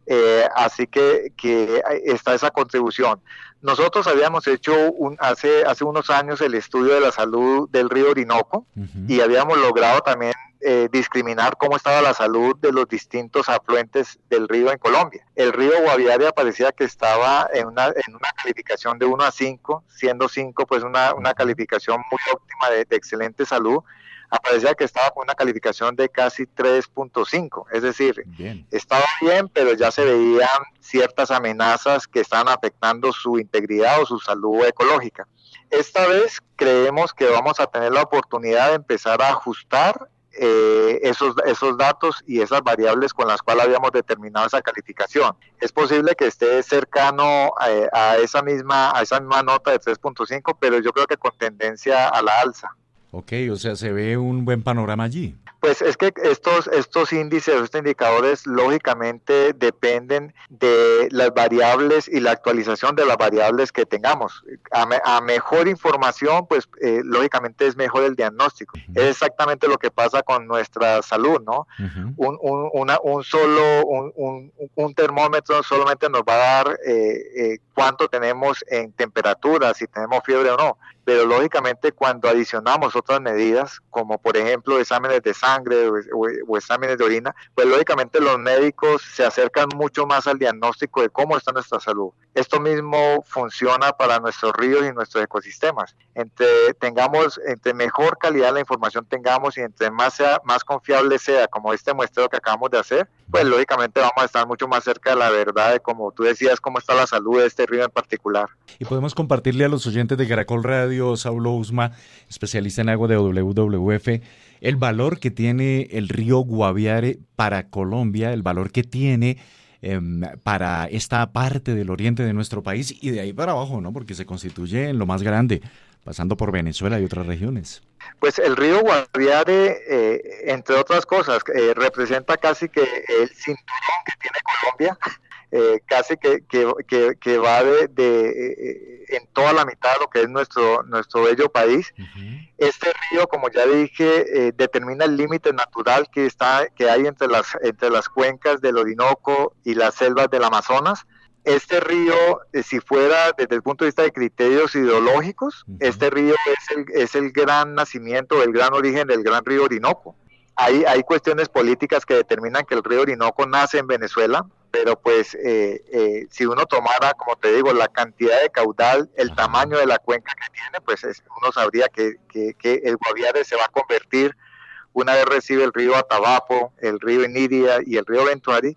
[SPEAKER 6] Eh, así que, que, está esa contribución. Nosotros habíamos hecho un, hace, hace unos años el estudio de la salud del río Orinoco y habíamos logrado también eh, discriminar cómo estaba la salud de los distintos afluentes del río en Colombia. El río Guaviare parecía que estaba en una, en una calificación de 1 a 5, siendo 5 pues una, una calificación muy óptima de, de excelente salud aparecía que estaba con una calificación de casi 3.5, es decir, estaba bien, pero ya se veían ciertas amenazas que estaban afectando su integridad o su salud ecológica. Esta vez creemos que vamos a tener la oportunidad de empezar a ajustar eh, esos, esos datos y esas variables con las cuales habíamos determinado esa calificación. Es posible que esté cercano eh, a, esa misma, a esa misma nota de 3.5, pero yo creo que con tendencia a la alza.
[SPEAKER 2] Ok, o sea, se ve un buen panorama allí.
[SPEAKER 6] Pues es que estos, estos índices, estos indicadores, lógicamente dependen de las variables y la actualización de las variables que tengamos. A, mejor información, pues eh, lógicamente es mejor el diagnóstico. Es exactamente lo que pasa con nuestra salud, ¿no? un, un, una, un, solo, un, un, termómetro solamente nos va a dar eh, eh, cuánto tenemos en temperatura, si tenemos fiebre o no pero lógicamente cuando adicionamos otras medidas, como por ejemplo exámenes de sangre o, exámenes de orina, pues lógicamente los médicos se acercan mucho más al diagnóstico de cómo está nuestra salud. Esto mismo funciona para nuestros ríos y nuestros ecosistemas. Entre tengamos, entre mejor calidad la información tengamos y entre más sea, más confiable sea, como este muestreo que acabamos de hacer, pues lógicamente vamos a estar mucho más cerca de la verdad de como tú decías, cómo está la salud de este río en particular.
[SPEAKER 2] Y podemos compartirle a los oyentes de Caracol Radio, Saulo Usma, especialista en agua de WWF, el valor que tiene el río Guaviare para Colombia, el valor que tiene em, para esta parte del oriente de nuestro país y de ahí para abajo, ¿no? Porque se constituye en lo más grande, pasando por Venezuela y otras regiones.
[SPEAKER 6] Pues el río Guaviare, eh, entre otras cosas, eh, representa casi que el cinturón que tiene Colombia, eh, casi que, que, que, va de, en toda la mitad de lo que es nuestro, nuestro bello país. Este río, como ya dije, determina el límite natural que, está, que hay entre las, entre las cuencas del Orinoco y las selvas del Amazonas este río, eh, si fuera desde el punto de vista de criterios ideológicos, este río es el, es el gran nacimiento, el gran origen del gran río Orinoco. Hay, hay cuestiones políticas que determinan que el río Orinoco nace en Venezuela, pero pues eh, eh, si uno tomara, como te digo, la cantidad de caudal, el tamaño de la cuenca que tiene, pues uno sabría que, que, que, el Guaviare se va a convertir, una vez recibe el río Atabapo, el río Iniria y el río Ventuari,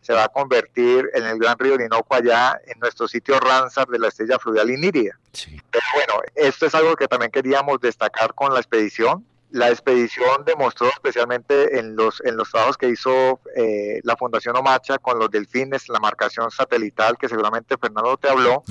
[SPEAKER 6] se va a convertir en el gran río Orinoco allá en nuestro sitio Ramsar de la estrella fluvial Iniria. Pero bueno, esto es algo que también queríamos destacar con la expedición. La expedición demostró especialmente en los, en los trabajos que hizo eh, la Fundación Omacha con los delfines, la marcación satelital que seguramente Fernando te habló,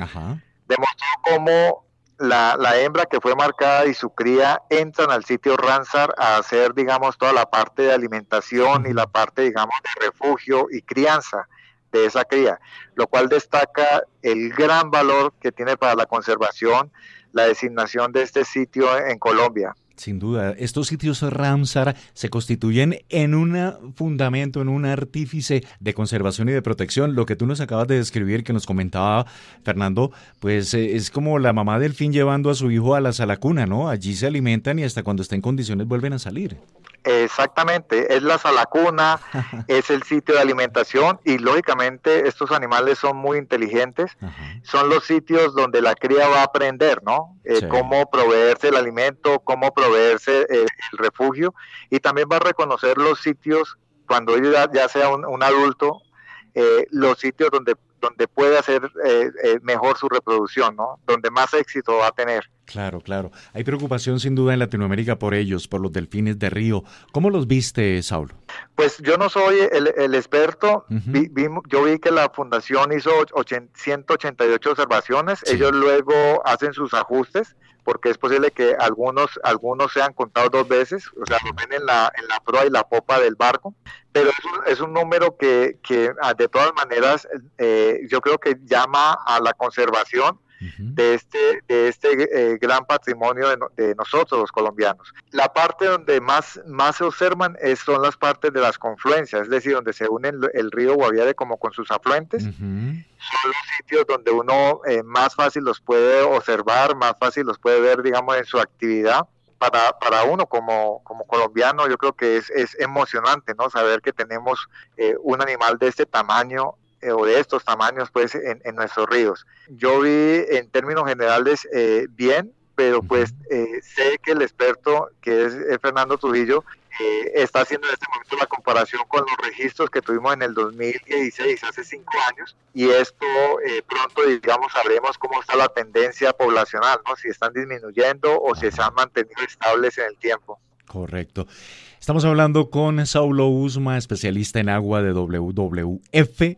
[SPEAKER 6] demostró cómo la, la, hembra que fue marcada y su cría entran al sitio Ramsar a hacer, digamos, toda la parte de alimentación y la parte, digamos, de refugio y crianza de esa cría, lo cual destaca el gran valor que tiene para la conservación la designación de este sitio en Colombia.
[SPEAKER 2] Sin duda, estos sitios Ramsar se constituyen en un fundamento, en un artífice de conservación y de protección. Lo que tú nos acabas de describir, que nos comentaba Fernando, pues eh, es como la mamá del fin llevando a su hijo a la salacuna, ¿no? Allí se alimentan y hasta cuando está en condiciones vuelven a salir.
[SPEAKER 6] Exactamente, es la salacuna, es el sitio de alimentación y lógicamente estos animales son muy inteligentes, son los sitios donde la cría va a aprender, ¿no? Eh, cómo proveerse el alimento, cómo proveerse eh, el refugio y también va a reconocer los sitios cuando ya, ya sea un, adulto, eh, los sitios donde donde puede hacer mejor su reproducción, ¿no? Donde más éxito va a tener.
[SPEAKER 2] Claro, claro. Hay preocupación sin duda en Latinoamérica por ellos, por los delfines de río. ¿Cómo los viste, Saulo?
[SPEAKER 6] Pues yo no soy el, experto. yo vi que la fundación hizo 188 observaciones. Ellos luego hacen sus ajustes porque es posible que algunos algunos sean contados dos veces, o sea, lo ven en la, en la proa y la popa del barco, pero es un, es un número que, que, ah, de todas maneras eh, yo creo que llama a la conservación de este, de este eh, gran patrimonio de, nosotros los colombianos. La parte donde más, más se observan es, son las partes de las confluencias, es decir, donde se unen el río Guaviare como con sus afluentes. Son los sitios donde uno eh, más fácil los puede observar, más fácil los puede ver, digamos, en su actividad. Para, para, uno como, como colombiano yo creo que es, es emocionante no saber que tenemos eh, un animal de este tamaño eh, o de estos tamaños pues en, nuestros ríos. Yo vi en términos generales eh, bien, pero pues eh, sé que el experto que es, Fernando Trujillo está haciendo en este momento la comparación con los registros que tuvimos en el 2016, hace cinco años, y esto pronto, digamos, sabremos cómo está la tendencia poblacional, ¿no? si están disminuyendo o si se han mantenido estables en el tiempo.
[SPEAKER 2] Correcto. Estamos hablando con Saulo Usma, especialista en agua de WWF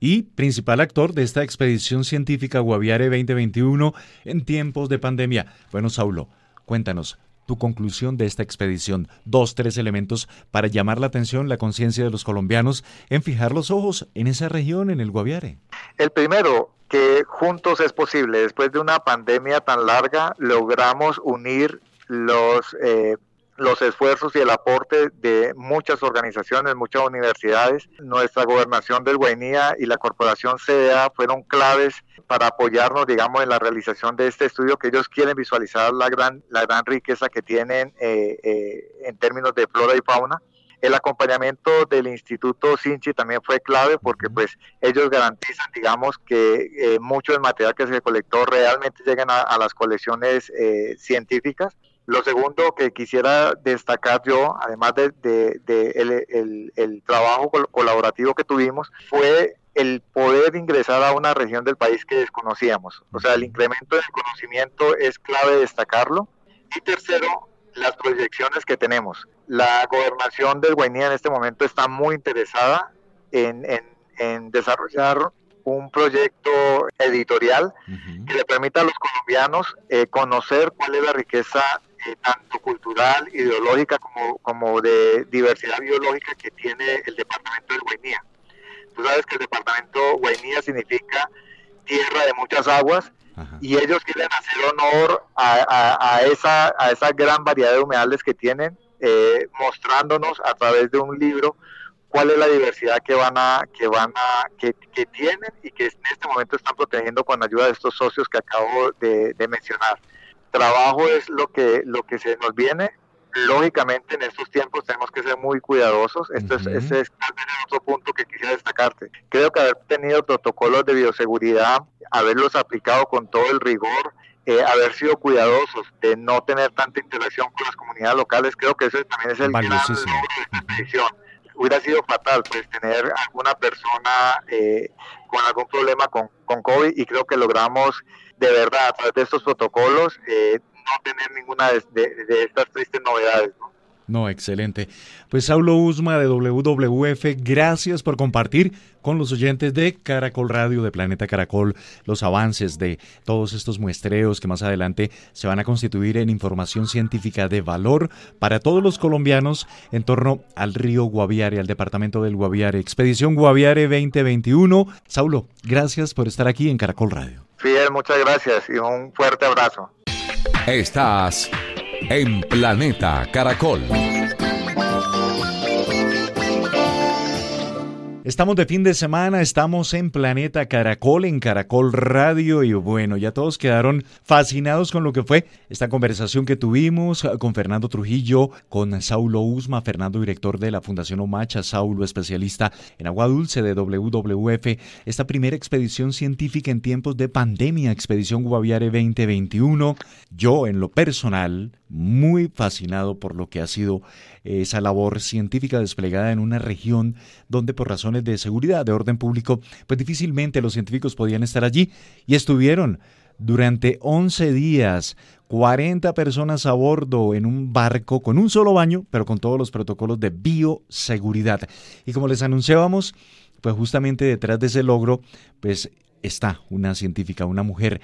[SPEAKER 2] y principal actor de esta expedición científica Guaviare 2021 en tiempos de pandemia. Bueno, Saulo, cuéntanos tu conclusión de esta expedición. Dos, tres elementos para llamar la atención, la conciencia de los colombianos en fijar los ojos en esa región, en el Guaviare.
[SPEAKER 6] El primero, que juntos es posible. Después de una pandemia tan larga, logramos unir los eh, los esfuerzos y el aporte de muchas organizaciones, muchas universidades. Nuestra gobernación del Guainía y la corporación CDA fueron claves para apoyarnos, digamos, en la realización de este estudio que ellos quieren visualizar la gran, la gran riqueza que tienen eh, eh, en términos de flora y fauna. El acompañamiento del Instituto Sinchi también fue clave porque pues ellos garantizan, digamos, que eh, mucho del material que se colectó realmente lleguen a, las colecciones científicas Lo segundo que quisiera destacar yo, además de, el, trabajo colaborativo que tuvimos, fue el poder ingresar a una región del país que desconocíamos. O sea, el incremento del conocimiento es clave destacarlo. Y tercero, las proyecciones que tenemos. La gobernación del Guainía en este momento está muy interesada en, desarrollar un proyecto editorial que le permita a los colombianos eh, conocer cuál es la riqueza eh, tanto cultural, ideológica como, como de diversidad biológica que tiene el departamento del Guainía. Tú sabes que el departamento Guainía significa tierra de muchas aguas y ellos quieren hacer honor a, esa, a esa gran variedad de humedales que tienen, eh, mostrándonos a través de un libro cuál es la diversidad que van a que van a que, tienen y que en este momento están protegiendo con ayuda de estos socios que acabo de, de mencionar trabajo es lo que lo que se nos viene lógicamente en estos tiempos tenemos que ser muy cuidadosos. Esto es, ese es otro punto que quisiera destacarte. Creo que haber tenido protocolos de bioseguridad, haberlos aplicado con todo el rigor, eh, haber sido cuidadosos de no tener tanta interacción con las comunidades locales, creo que eso también es el gran logro de esta edición. Hubiera sido fatal pues tener alguna persona eh, con algún problema con, con COVID y creo que logramos de verdad a través de estos protocolos eh, no tener ninguna de, estas tristes novedades. ¿no?
[SPEAKER 2] No, excelente. Pues Saulo Usma de WWF, gracias por compartir con los oyentes de Caracol Radio, de Planeta Caracol, los avances de todos estos muestreos que más adelante se van a constituir en información científica de valor para todos los colombianos en torno al río Guaviare, al departamento del Guaviare. Expedición Guaviare 2021. Saulo, gracias por estar aquí en Caracol Radio.
[SPEAKER 6] Fidel, muchas gracias y un fuerte abrazo.
[SPEAKER 1] Estás en Planeta Caracol.
[SPEAKER 2] Estamos de fin de semana, estamos en Planeta Caracol, en Caracol Radio y bueno, ya todos quedaron fascinados con lo que fue esta conversación que tuvimos con Fernando Trujillo, con Saulo Usma, Fernando director de la Fundación Omacha, Saulo especialista en agua dulce de WWF, esta primera expedición científica en tiempos de pandemia, Expedición Guaviare 2021. Yo en lo personal muy fascinado por lo que ha sido esa labor científica desplegada en una región donde por razones de seguridad, de orden público, pues difícilmente los científicos podían estar allí y estuvieron durante 11 días 40 personas a bordo en un barco con un solo baño, pero con todos los protocolos de bioseguridad. Y como les anunciábamos, pues justamente detrás de ese logro, pues está una científica, una mujer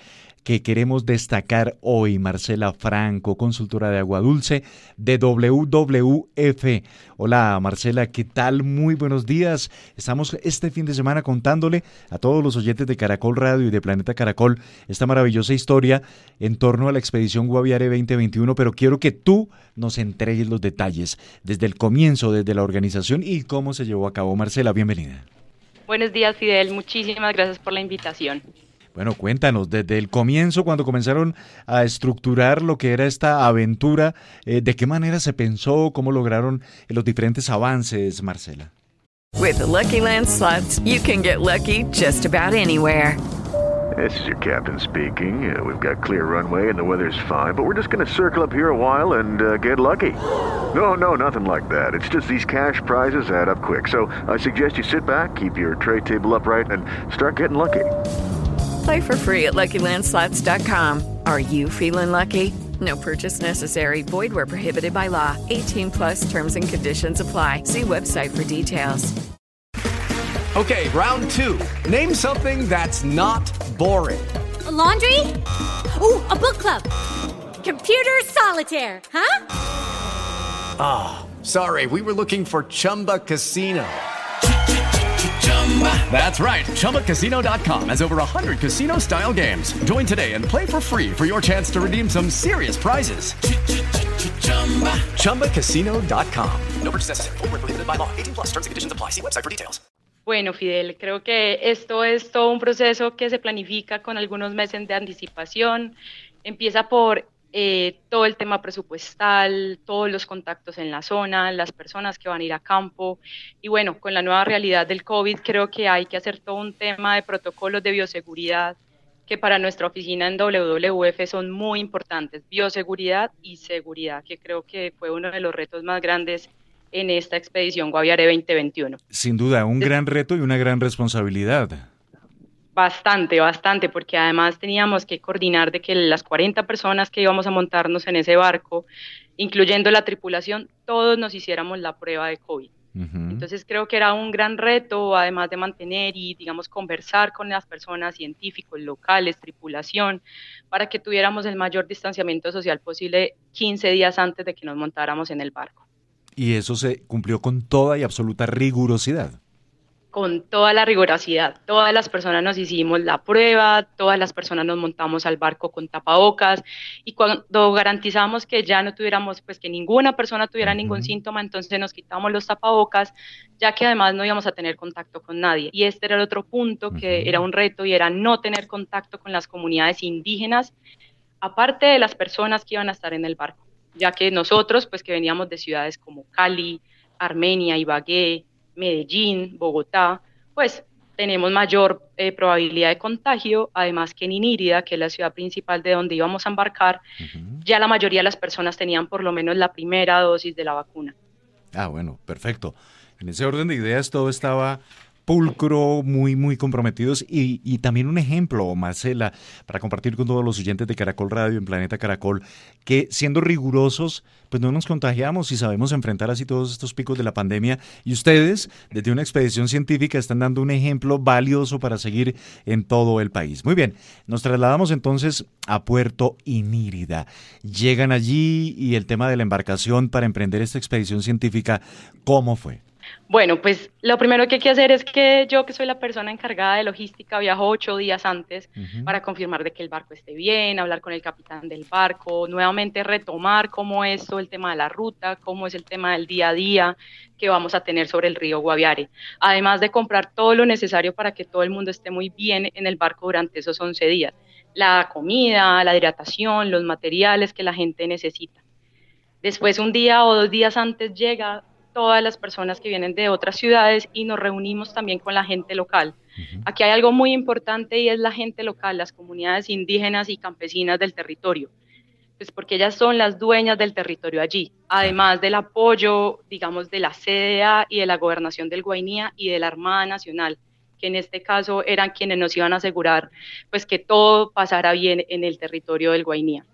[SPEAKER 2] que queremos destacar hoy, Marcela Franco, consultora de agua dulce de WWF. Hola Marcela, ¿qué tal? Muy buenos días. Estamos este fin de semana contándole a todos los oyentes de Caracol Radio y de Planeta Caracol esta maravillosa historia en torno a la expedición Guaviare 2021, pero quiero que tú nos entregues los detalles desde el comienzo, desde la organización y cómo se llevó a cabo. Marcela, bienvenida.
[SPEAKER 7] Buenos días, Fidel. Muchísimas gracias por la invitación.
[SPEAKER 2] Bueno, cuéntanos, desde el comienzo, cuando comenzaron a estructurar lo que era esta aventura, eh, ¿de qué manera se pensó? ¿Cómo lograron los diferentes avances, Marcela?
[SPEAKER 8] With the Lucky Land slots, you can get lucky just about anywhere.
[SPEAKER 9] This is your captain speaking. Uh, we've got clear runway and the weather's fine, but we're just going to circle up here a while and uh, get lucky. No, no, nothing like that. It's just these cash prizes add up quick. So I suggest you sit back, keep your tray table upright, and start getting lucky.
[SPEAKER 8] Play for free at LuckyLandSlots.com. Are you feeling lucky? No purchase necessary. Void where prohibited by law. 18 plus terms and conditions apply. See website for details.
[SPEAKER 4] Okay, round two. Name something that's not boring.
[SPEAKER 5] A laundry? Ooh, a book club. Computer solitaire, huh?
[SPEAKER 4] Ah, oh, sorry. We were looking for Chumba Casino. That's right. ChumbaCasino.com has over 100 casino style games. Join today and play for free for your chance to redeem some serious prizes. ChumbaCasino.com. No purchase necessary. Full prohibited by law. 18 plus terms and conditions apply. See website for details.
[SPEAKER 7] Bueno, Fidel, creo que esto es todo un proceso que se planifica con algunos meses de anticipación. Empieza por eh, todo el tema presupuestal, todos los contactos en la zona, las personas que van a ir a campo. Y bueno, con la nueva realidad del COVID creo que hay que hacer todo un tema de protocolos de bioseguridad que para nuestra oficina en WWF son muy importantes, bioseguridad y seguridad, que creo que fue uno de los retos más grandes en esta expedición Guaviare 2021.
[SPEAKER 2] Sin duda, un gran reto y una gran responsabilidad.
[SPEAKER 7] Bastante, bastante, porque además teníamos que coordinar de que las 40 personas que íbamos a montarnos en ese barco, incluyendo la tripulación, todos nos hiciéramos la prueba de COVID. Entonces creo que era un gran reto, además de mantener y, digamos, conversar con las personas, científicos, locales, tripulación, para que tuviéramos el mayor distanciamiento social posible 15 días antes de que nos montáramos en el barco.
[SPEAKER 2] Y eso se cumplió con toda y absoluta rigurosidad
[SPEAKER 7] con toda la rigurosidad. Todas las personas nos hicimos la prueba, todas las personas nos montamos al barco con tapabocas y cuando garantizamos que ya no tuviéramos, pues que ninguna persona tuviera ningún síntoma, entonces nos quitamos los tapabocas, ya que además no íbamos a tener contacto con nadie. Y este era el otro punto que era un reto y era no tener contacto con las comunidades indígenas, aparte de las personas que iban a estar en el barco, ya que nosotros, pues que veníamos de ciudades como Cali, Armenia, Ibagué, Medellín, Bogotá, pues tenemos mayor eh, probabilidad de contagio, además que en Inírida, que es la ciudad principal de donde íbamos a embarcar, ya la mayoría de las personas tenían por lo menos la primera dosis de la vacuna.
[SPEAKER 2] Ah, bueno, perfecto. En ese orden de ideas todo estaba pulcro, muy, muy comprometidos y, también un ejemplo, Marcela, para compartir con todos los oyentes de Caracol Radio en Planeta Caracol, que siendo rigurosos, pues no nos contagiamos y sabemos enfrentar así todos estos picos de la pandemia y ustedes, desde una expedición científica, están dando un ejemplo valioso para seguir en todo el país. Muy bien, nos trasladamos entonces a Puerto Inírida. Llegan allí y el tema de la embarcación para emprender esta expedición científica, ¿cómo fue?
[SPEAKER 7] Bueno, pues lo primero que hay que hacer es que yo, que soy la persona encargada de logística, viajo ocho días antes para confirmar de que el barco esté bien, hablar con el capitán del barco, nuevamente retomar cómo es todo el tema de la ruta, cómo es el tema del día a día que vamos a tener sobre el río Guaviare. Además de comprar todo lo necesario para que todo el mundo esté muy bien en el barco durante esos 11 días. La comida, la hidratación, los materiales que la gente necesita. Después, un día o dos días antes llega todas las personas que vienen de otras ciudades y nos reunimos también con la gente local. Aquí hay algo muy importante y es la gente local, las comunidades indígenas y campesinas del territorio, pues porque ellas son las dueñas del territorio allí, además del apoyo, digamos, de la CDA y de la gobernación del Guainía y de la Armada Nacional que en este caso eran quienes nos iban a asegurar pues que todo pasara bien en el territorio del Guainía.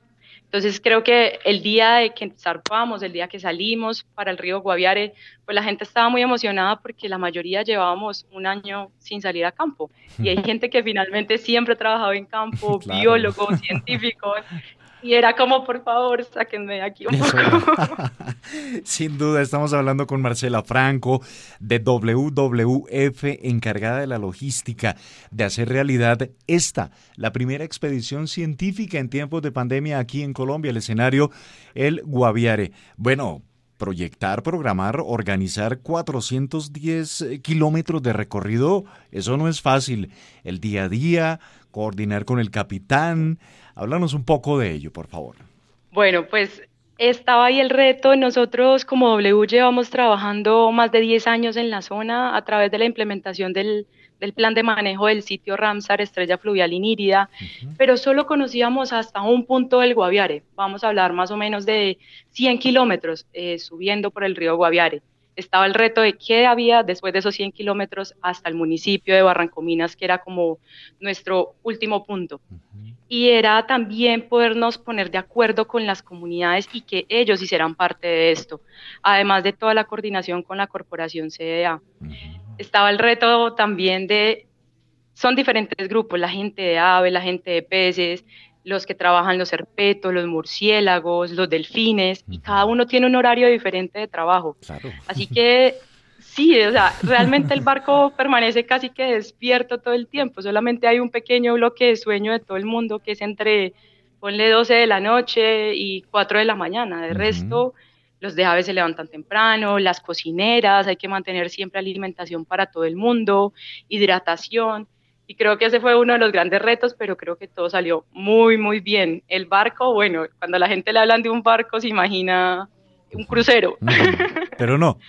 [SPEAKER 7] Entonces creo que el día de que zarpamos, el día que salimos para el río Guaviare, pues la gente estaba muy emocionada porque la mayoría llevábamos un año sin salir a campo. Y hay gente que finalmente siempre ha trabajado en campo, biólogos, científicos, y era como, por favor, sáquenme de aquí un poco.
[SPEAKER 2] Sin duda, estamos hablando con Marcela Franco de WWF, encargada de la logística de hacer realidad esta, la primera expedición científica en tiempos de pandemia aquí en Colombia, el escenario El Guaviare. Bueno, proyectar, programar, organizar 410 kilómetros de recorrido, eso no es fácil. El día a día, coordinar con el capitán, Háblanos un poco de ello, por favor.
[SPEAKER 7] Bueno, pues estaba ahí el reto. Nosotros como W llevamos trabajando más de 10 años en la zona a través de la implementación del, plan de manejo del sitio Ramsar Estrella Fluvial Inírida, pero solo conocíamos hasta un punto del Guaviare. Vamos a hablar más o menos de 100 kilómetros eh, subiendo por el río Guaviare estaba el reto de qué había después de esos 100 kilómetros hasta el municipio de Barrancominas, que era como nuestro último punto. Y era también podernos poner de acuerdo con las comunidades y que ellos hicieran parte de esto, además de toda la coordinación con la corporación CDA. Estaba el reto también de, son diferentes grupos, la gente de aves, la gente de peces, los que trabajan los herpetos, los murciélagos, los delfines, y cada uno tiene un horario diferente de trabajo. Así que sí, o sea, realmente el barco permanece casi que despierto todo el tiempo, solamente hay un pequeño bloque de sueño de todo el mundo que es entre, ponle 12 de la noche y 4 de la mañana, de resto los de aves se levantan temprano, las cocineras, hay que mantener siempre alimentación para todo el mundo, hidratación. Y creo que ese fue uno de los grandes retos, pero creo que todo salió muy, muy bien. El barco, bueno, cuando la gente le hablan de un barco, se imagina un crucero.
[SPEAKER 2] Pero no.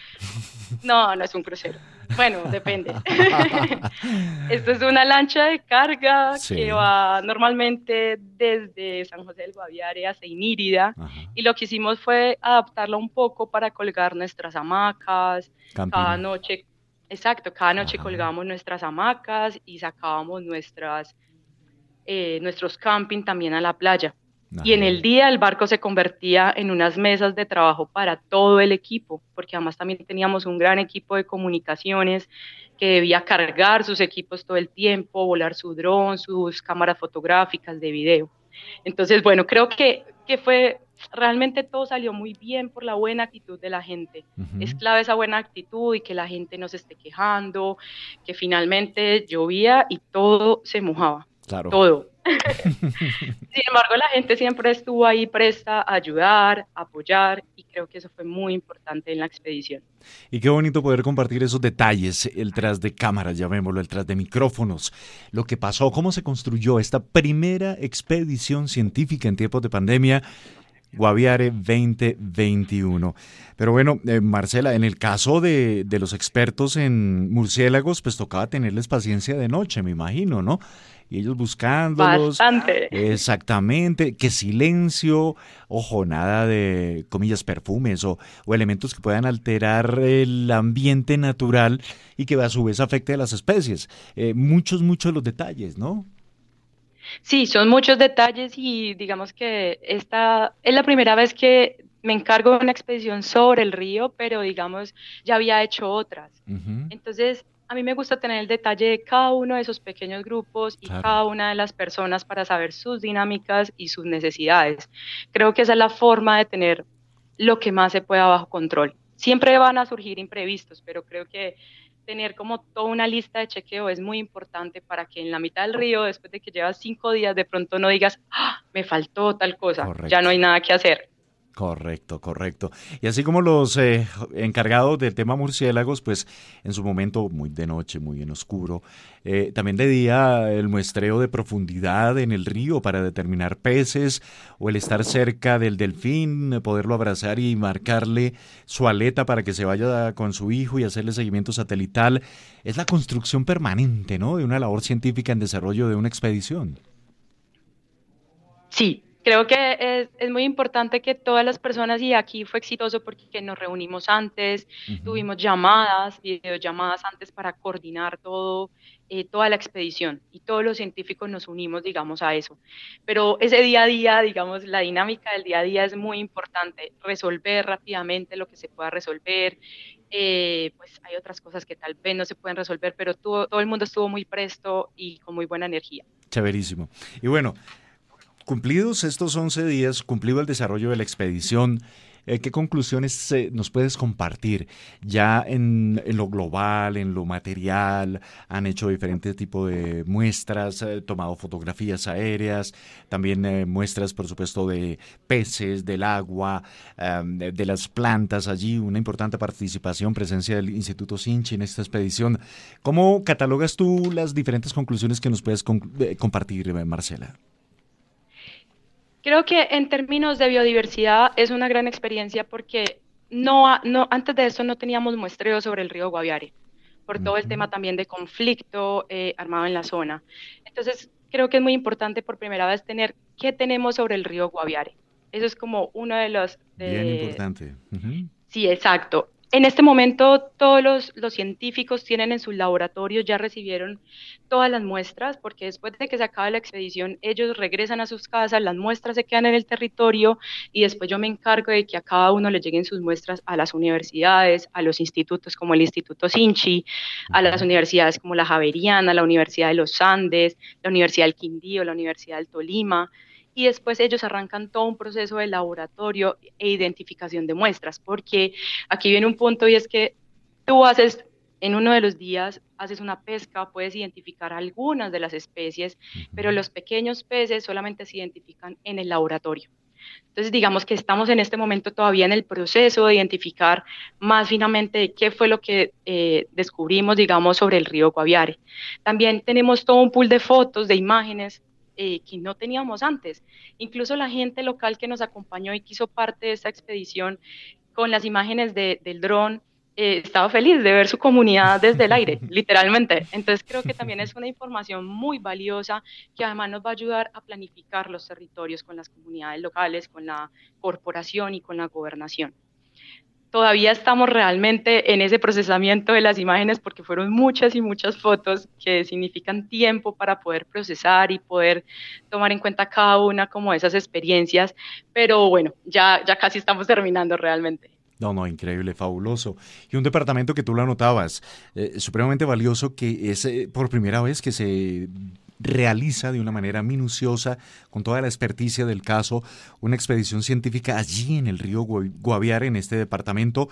[SPEAKER 7] No, no es un crucero. Bueno, depende. Esto es una lancha de carga
[SPEAKER 2] Sí.
[SPEAKER 7] que va normalmente desde San José del Guaviare a Seinírida. Y lo que hicimos fue adaptarla un poco para colgar nuestras hamacas. Cada noche, exacto, cada noche colgábamos nuestras hamacas y sacábamos nuestras, eh, nuestros camping también a la playa. Y en el día el barco se convertía en unas mesas de trabajo para todo el equipo, porque además también teníamos un gran equipo de comunicaciones que debía cargar sus equipos todo el tiempo, volar su dron, sus cámaras fotográficas de video. Entonces, bueno, creo que, que fue, realmente todo salió muy bien por la buena actitud de la gente. Es clave esa buena actitud y que la gente no se esté quejando, que finalmente llovía y todo se mojaba.
[SPEAKER 2] Claro.
[SPEAKER 7] Todo. Sin embargo, la gente siempre estuvo ahí presta a ayudar, a apoyar y creo que eso fue muy importante en la expedición.
[SPEAKER 2] Y qué bonito poder compartir esos detalles, el tras de cámaras, llamémoslo, el tras de micrófonos, lo que pasó, cómo se construyó esta primera expedición científica en tiempos de pandemia. Guaviare 2021. Pero bueno, eh, Marcela, en el caso de, de los expertos en murciélagos, pues tocaba tenerles paciencia de noche, me imagino, ¿no? Y ellos buscándolos.
[SPEAKER 7] Bastante.
[SPEAKER 2] Exactamente. Qué silencio. Ojo, nada de, comillas, perfumes o, o elementos que puedan alterar el ambiente natural y que a su vez afecte a las especies. Eh, muchos, muchos los detalles, ¿no?
[SPEAKER 7] Sí, son muchos detalles y digamos que esta es la primera vez que me encargo de una expedición sobre el río, pero digamos ya había hecho otras. Entonces, a mí me gusta tener el detalle de cada uno de esos pequeños grupos y
[SPEAKER 10] Claro.
[SPEAKER 7] cada una de las personas para saber sus dinámicas y sus necesidades. Creo que esa es la forma de tener lo que más se pueda bajo control. Siempre van a surgir imprevistos, pero creo que tener como toda una lista de chequeo es muy importante para que en la mitad del río, después de que llevas cinco días, de pronto no digas, "Ah, me faltó tal cosa, ya no hay nada que hacer.
[SPEAKER 2] Correcto, correcto. Y así como los eh, encargados del tema murciélagos, pues en su momento muy de noche, muy en oscuro, eh, también de día el muestreo de profundidad en el río para determinar peces o el estar cerca del delfín, poderlo abrazar y marcarle su aleta para que se vaya con su hijo y hacerle seguimiento satelital. Es la construcción permanente, ¿no? De una labor científica en desarrollo de una expedición.
[SPEAKER 7] Sí, creo que es, es muy importante que todas las personas, y aquí fue exitoso porque nos reunimos antes, tuvimos llamadas, videollamadas antes para coordinar todo, eh, toda la expedición, y todos los científicos nos unimos, digamos, a eso. Pero ese día a día, digamos, la dinámica del día a día es muy importante, resolver rápidamente lo que se pueda resolver. eh, pues hay otras cosas que tal vez no se pueden resolver, pero todo, todo el mundo estuvo muy presto y con muy buena energía.
[SPEAKER 2] Chéverísimo. Y bueno, cumplidos estos 11 días, cumplido el desarrollo de la expedición, eh, ¿qué conclusiones eh, nos puedes compartir? Ya en, lo global, en lo material, han hecho diferentes tipos de muestras, eh, tomado fotografías aéreas, también muestras, por supuesto, de peces, del agua, de, las plantas allí, una importante participación, presencia del Instituto Sinchi en esta expedición. ¿Cómo catalogas tú las diferentes conclusiones que nos puedes compartir, Marcela?
[SPEAKER 7] Creo que en términos de biodiversidad es una gran experiencia porque no, no, antes de eso no teníamos muestreo sobre el río Guaviare, por todo el tema también de conflicto eh, armado en la zona. Entonces, creo que es muy importante por primera vez tener qué tenemos sobre el río Guaviare. Eso es como uno de los... de-
[SPEAKER 2] Bien importante.
[SPEAKER 7] Sí, exacto. En este momento todos los, los científicos tienen en sus laboratorios, ya recibieron todas las muestras, porque después de que se acabe la expedición, ellos regresan a sus casas, las muestras se quedan en el territorio y después yo me encargo de que a cada uno le lleguen sus muestras a las universidades, a los institutos como el Instituto Sinchi, a las universidades como la Javeriana, la Universidad de los Andes, la Universidad del Quindío, la Universidad del Tolima y después ellos arrancan todo un proceso de laboratorio e identificación de muestras, porque aquí viene un punto y es que tú haces en uno de los días, haces una pesca, puedes identificar algunas de las especies, pero los pequeños peces solamente se identifican en el laboratorio. Entonces, digamos que estamos en este momento todavía en el proceso de identificar más finamente qué fue lo que eh, descubrimos, digamos, sobre el río Guaviare. También tenemos todo un pool de fotos, de imágenes eh, que no teníamos antes. Incluso la gente local que nos acompañó y que hizo parte de esta expedición con las imágenes de, del dron, eh, estaba feliz de ver su comunidad desde el aire, literalmente. Entonces creo que también es una información muy valiosa que además nos va a ayudar a planificar los territorios con las comunidades locales, con la corporación y con la gobernación. Todavía estamos realmente en ese procesamiento de las imágenes porque fueron muchas y muchas fotos que significan tiempo para poder procesar y poder tomar en cuenta cada una como esas experiencias, pero bueno, ya, ya casi estamos terminando realmente.
[SPEAKER 2] No, no, increíble, fabuloso. Y un departamento que tú lo anotabas, eh, supremamente valioso, que es eh, por primera vez que se realiza de una manera minuciosa, con toda la experticia del caso, una expedición científica allí en el río Guaviare, en este departamento,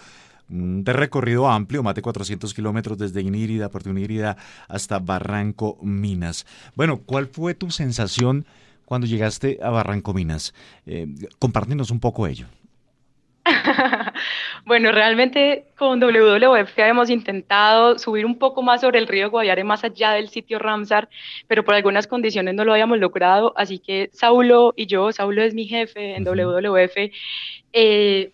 [SPEAKER 2] de recorrido amplio, más de 400 kilómetros desde Inírida, Puerto Inírida, hasta Barranco Minas. Bueno, ¿cuál fue tu sensación cuando llegaste a Barranco Minas? Eh, compártenos un poco ello.
[SPEAKER 7] bueno, realmente con WWF hemos intentado subir un poco más sobre el río Guaviare, más allá del sitio Ramsar, pero por algunas condiciones no lo habíamos logrado, así que Saulo y yo, Saulo es mi jefe en WWF, eh,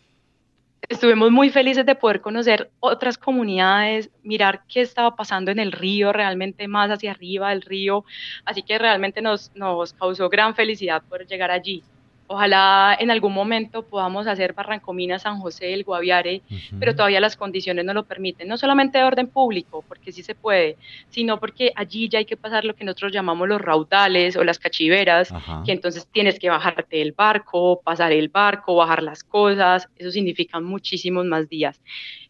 [SPEAKER 7] estuvimos muy felices de poder conocer otras comunidades, mirar qué estaba pasando en el río, realmente más hacia arriba del río, así que realmente nos, nos causó gran felicidad poder llegar allí. Ojalá en algún momento podamos hacer Barrancomina, San José, el Guaviare, pero todavía las condiciones no lo permiten. No solamente de orden público, porque sí se puede, sino porque allí ya hay que pasar lo que nosotros llamamos los raudales o las cachiveras, que entonces tienes que bajarte del barco, pasar el barco, bajar las cosas. Eso significa muchísimos más días.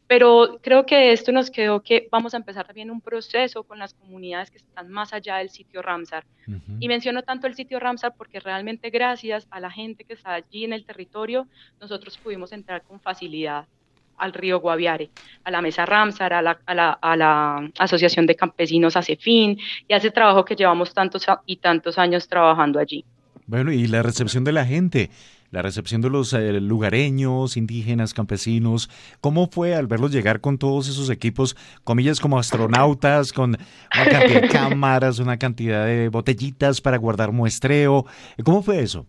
[SPEAKER 7] Pero creo que esto nos quedó que vamos a empezar también un proceso con las comunidades que están más allá del sitio Ramsar. Y menciono tanto el sitio Ramsar porque realmente gracias a la gente que está allí en el territorio, nosotros pudimos entrar con facilidad al río Guaviare, a la mesa Ramsar, a la, a la, a la Asociación de Campesinos ACEFIN y a ese trabajo que llevamos tantos y tantos años trabajando allí.
[SPEAKER 2] Bueno, y la recepción de la gente la recepción de los eh, lugareños, indígenas, campesinos. ¿Cómo fue al verlos llegar con todos esos equipos, comillas como astronautas, con una cantidad de cámaras, una cantidad de botellitas para guardar muestreo? ¿Cómo fue eso?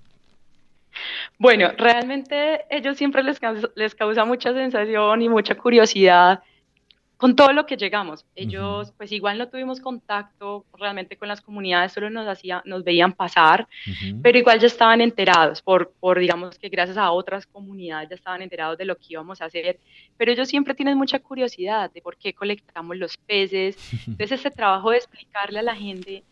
[SPEAKER 7] Bueno, realmente ellos siempre les, les causa mucha sensación y mucha curiosidad con todo lo que llegamos. Ellos, pues igual no tuvimos contacto realmente con las comunidades, solo nos, hacía, nos veían pasar, pero igual ya estaban enterados, por, por digamos que gracias a otras comunidades ya estaban enterados de lo que íbamos a hacer, pero ellos siempre tienen mucha curiosidad de por qué colectamos los peces. Entonces ese trabajo de explicarle a la gente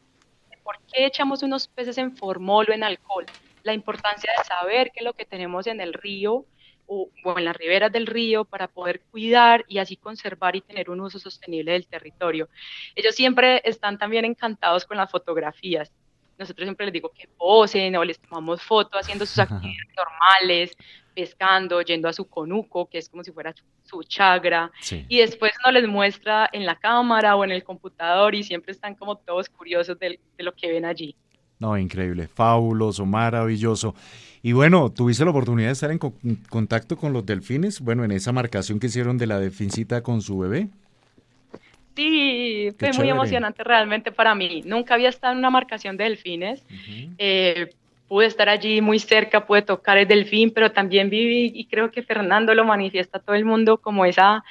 [SPEAKER 7] por qué echamos unos peces en formol o en alcohol, la importancia de saber qué es lo que tenemos en el río, o, en las riberas del río para poder cuidar y así conservar y tener un uso sostenible del territorio. Ellos siempre están también encantados con las fotografías. Nosotros siempre les digo que posen o les tomamos fotos haciendo sus actividades normales, pescando, yendo a su conuco, que es como si fuera su chagra, y después no les muestra en la cámara o en el computador y siempre están como todos curiosos de lo que ven allí.
[SPEAKER 2] No, increíble, fabuloso, maravilloso. Y bueno, tuviste la oportunidad de estar en contacto con los delfines, bueno, en esa marcación que hicieron de la delfincita con su bebé.
[SPEAKER 7] Sí, fue muy emocionante realmente para mí. Nunca había estado en una marcación de delfines. Eh, pude estar allí muy cerca, pude tocar el delfín, pero también viví, y creo que Fernando lo manifiesta a todo el mundo como esa,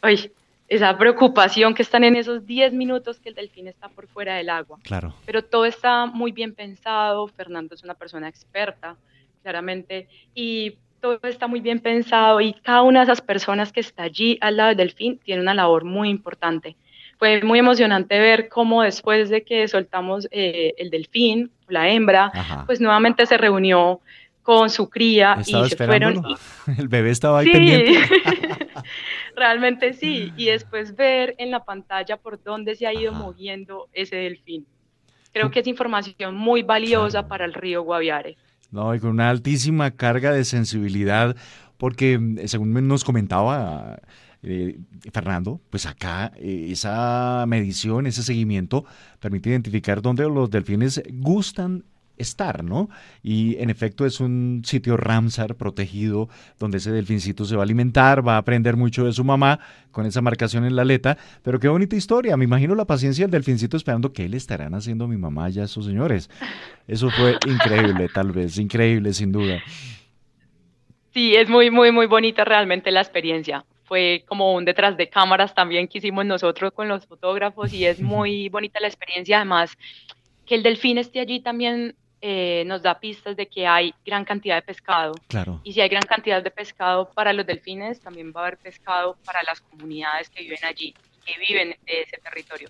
[SPEAKER 7] ay, esa preocupación que están en esos 10 minutos que el delfín está por fuera del agua.
[SPEAKER 2] Claro.
[SPEAKER 7] Pero todo está muy bien pensado, Fernando es una persona experta, claramente, y todo está muy bien pensado y cada una de esas personas que está allí al lado del delfín tiene una labor muy importante. Fue muy emocionante ver cómo después de que soltamos eh, el delfín, la hembra, pues nuevamente se reunió con su cría y se fueron.
[SPEAKER 2] El bebé estaba ahí pendiente.
[SPEAKER 7] Realmente sí. Y después ver en la pantalla por dónde se ha ido moviendo ese delfín. Creo que es información muy valiosa para el río Guaviare.
[SPEAKER 2] No, y con una altísima carga de sensibilidad, porque mm, según nos comentaba eh, Fernando, pues acá eh, esa medición, ese seguimiento permite identificar dónde los delfines gustan estar, ¿no? Y en efecto es un sitio Ramsar protegido donde ese delfincito se va a alimentar, va a aprender mucho de su mamá con esa marcación en la aleta, pero qué bonita historia, me imagino la paciencia del delfincito esperando qué le estarán haciendo mi mamá ya esos señores. Eso fue increíble, tal vez, increíble sin duda.
[SPEAKER 7] Sí, es muy, muy, muy bonita realmente la experiencia. Fue como un detrás de cámaras también que hicimos nosotros con los fotógrafos y es muy bonita la experiencia. Además, que el delfín esté allí también eh, nos da pistas de que hay gran cantidad de pescado.
[SPEAKER 2] Claro.
[SPEAKER 7] Y si hay gran cantidad de pescado para los delfines, también va a haber pescado para las comunidades que viven allí, que viven de ese territorio.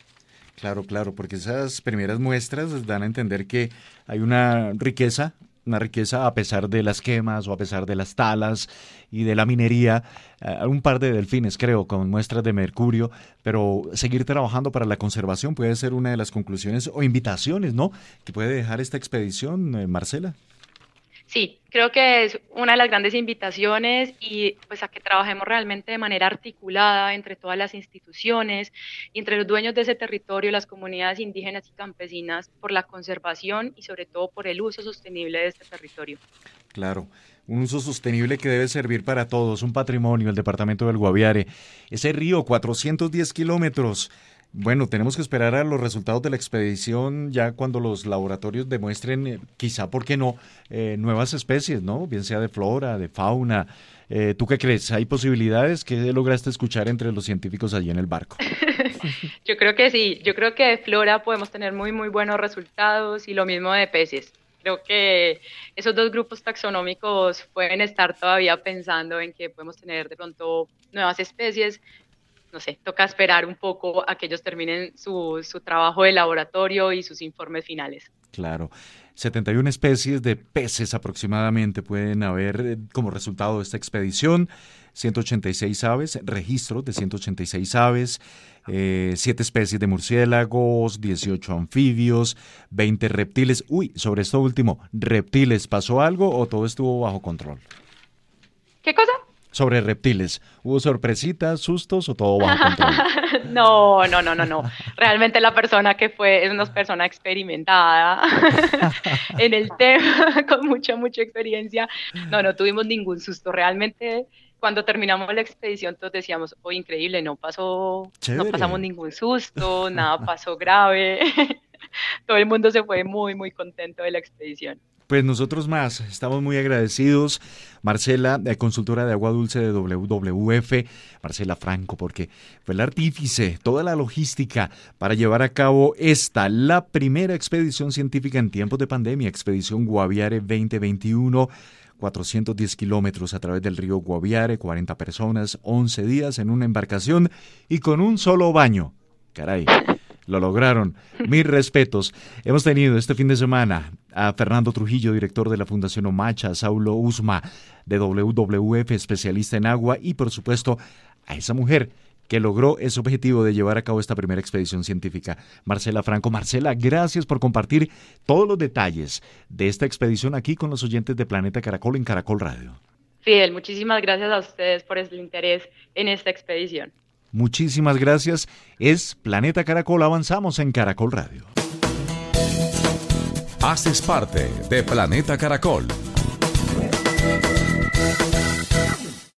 [SPEAKER 2] Claro, claro, porque esas primeras muestras dan a entender que hay una riqueza una riqueza a pesar de las quemas o a pesar de las talas y de la minería. Eh, un par de delfines, creo, con muestras de mercurio, pero seguir trabajando para la conservación puede ser una de las conclusiones o invitaciones, ¿no? Que puede dejar esta expedición, eh, Marcela.
[SPEAKER 7] Sí, creo que es una de las grandes invitaciones y pues a que trabajemos realmente de manera articulada entre todas las instituciones entre los dueños de ese territorio, las comunidades indígenas y campesinas por la conservación y sobre todo por el uso sostenible de este territorio.
[SPEAKER 2] Claro, un uso sostenible que debe servir para todos, un patrimonio, el departamento del Guaviare. Ese río, 410 kilómetros, bueno, tenemos que esperar a los resultados de la expedición ya cuando los laboratorios demuestren, eh, quizá, ¿por qué no?, eh, nuevas especies, ¿no? Bien sea de flora, de fauna. Eh, ¿Tú qué crees? ¿Hay posibilidades? ¿Qué lograste escuchar entre los científicos allí en el barco?
[SPEAKER 7] yo creo que sí, yo creo que de flora podemos tener muy, muy buenos resultados y lo mismo de peces. Creo que esos dos grupos taxonómicos pueden estar todavía pensando en que podemos tener de pronto nuevas especies no sé, toca esperar un poco a que ellos terminen su, su trabajo de laboratorio y sus informes finales.
[SPEAKER 2] Claro. 71 especies de peces aproximadamente pueden haber eh, como resultado de esta expedición. 186 aves, registros de 186 aves, eh, 7 especies de murciélagos, 18 anfibios, 20 reptiles. Uy, sobre esto último, ¿reptiles pasó algo o todo estuvo bajo control?
[SPEAKER 7] ¿Qué cosa?
[SPEAKER 2] Sobre reptiles. ¿Hubo sorpresitas, sustos o todo bajo control?
[SPEAKER 7] no, no, no, no, no. Realmente la persona que fue es una persona experimentada en el tema, con mucha, mucha experiencia. No, no tuvimos ningún susto. Realmente cuando terminamos la expedición todos decíamos, oh, increíble, no pasó, no pasamos ningún susto, nada pasó grave. Todo el mundo se fue muy, muy contento de la expedición.
[SPEAKER 2] Pues nosotros más, estamos muy agradecidos. Marcela, consultora de agua dulce de WWF, Marcela Franco, porque fue el artífice, toda la logística para llevar a cabo esta, la primera expedición científica en tiempos de pandemia, Expedición Guaviare 2021. 410 kilómetros a través del río Guaviare, 40 personas, 11 días en una embarcación y con un solo baño. Caray. Lo lograron. Mis respetos. Hemos tenido este fin de semana a Fernando Trujillo, director de la Fundación Omacha, a Saulo Usma, de WWF, especialista en agua, y por supuesto a esa mujer que logró ese objetivo de llevar a cabo esta primera expedición científica, Marcela Franco. Marcela, gracias por compartir todos los detalles de esta expedición aquí con los oyentes de Planeta Caracol en Caracol Radio.
[SPEAKER 7] Fidel, muchísimas gracias a ustedes por el interés en esta expedición.
[SPEAKER 2] Muchísimas gracias. Es Planeta Caracol. Avanzamos en Caracol Radio.
[SPEAKER 1] Haces parte de Planeta Caracol.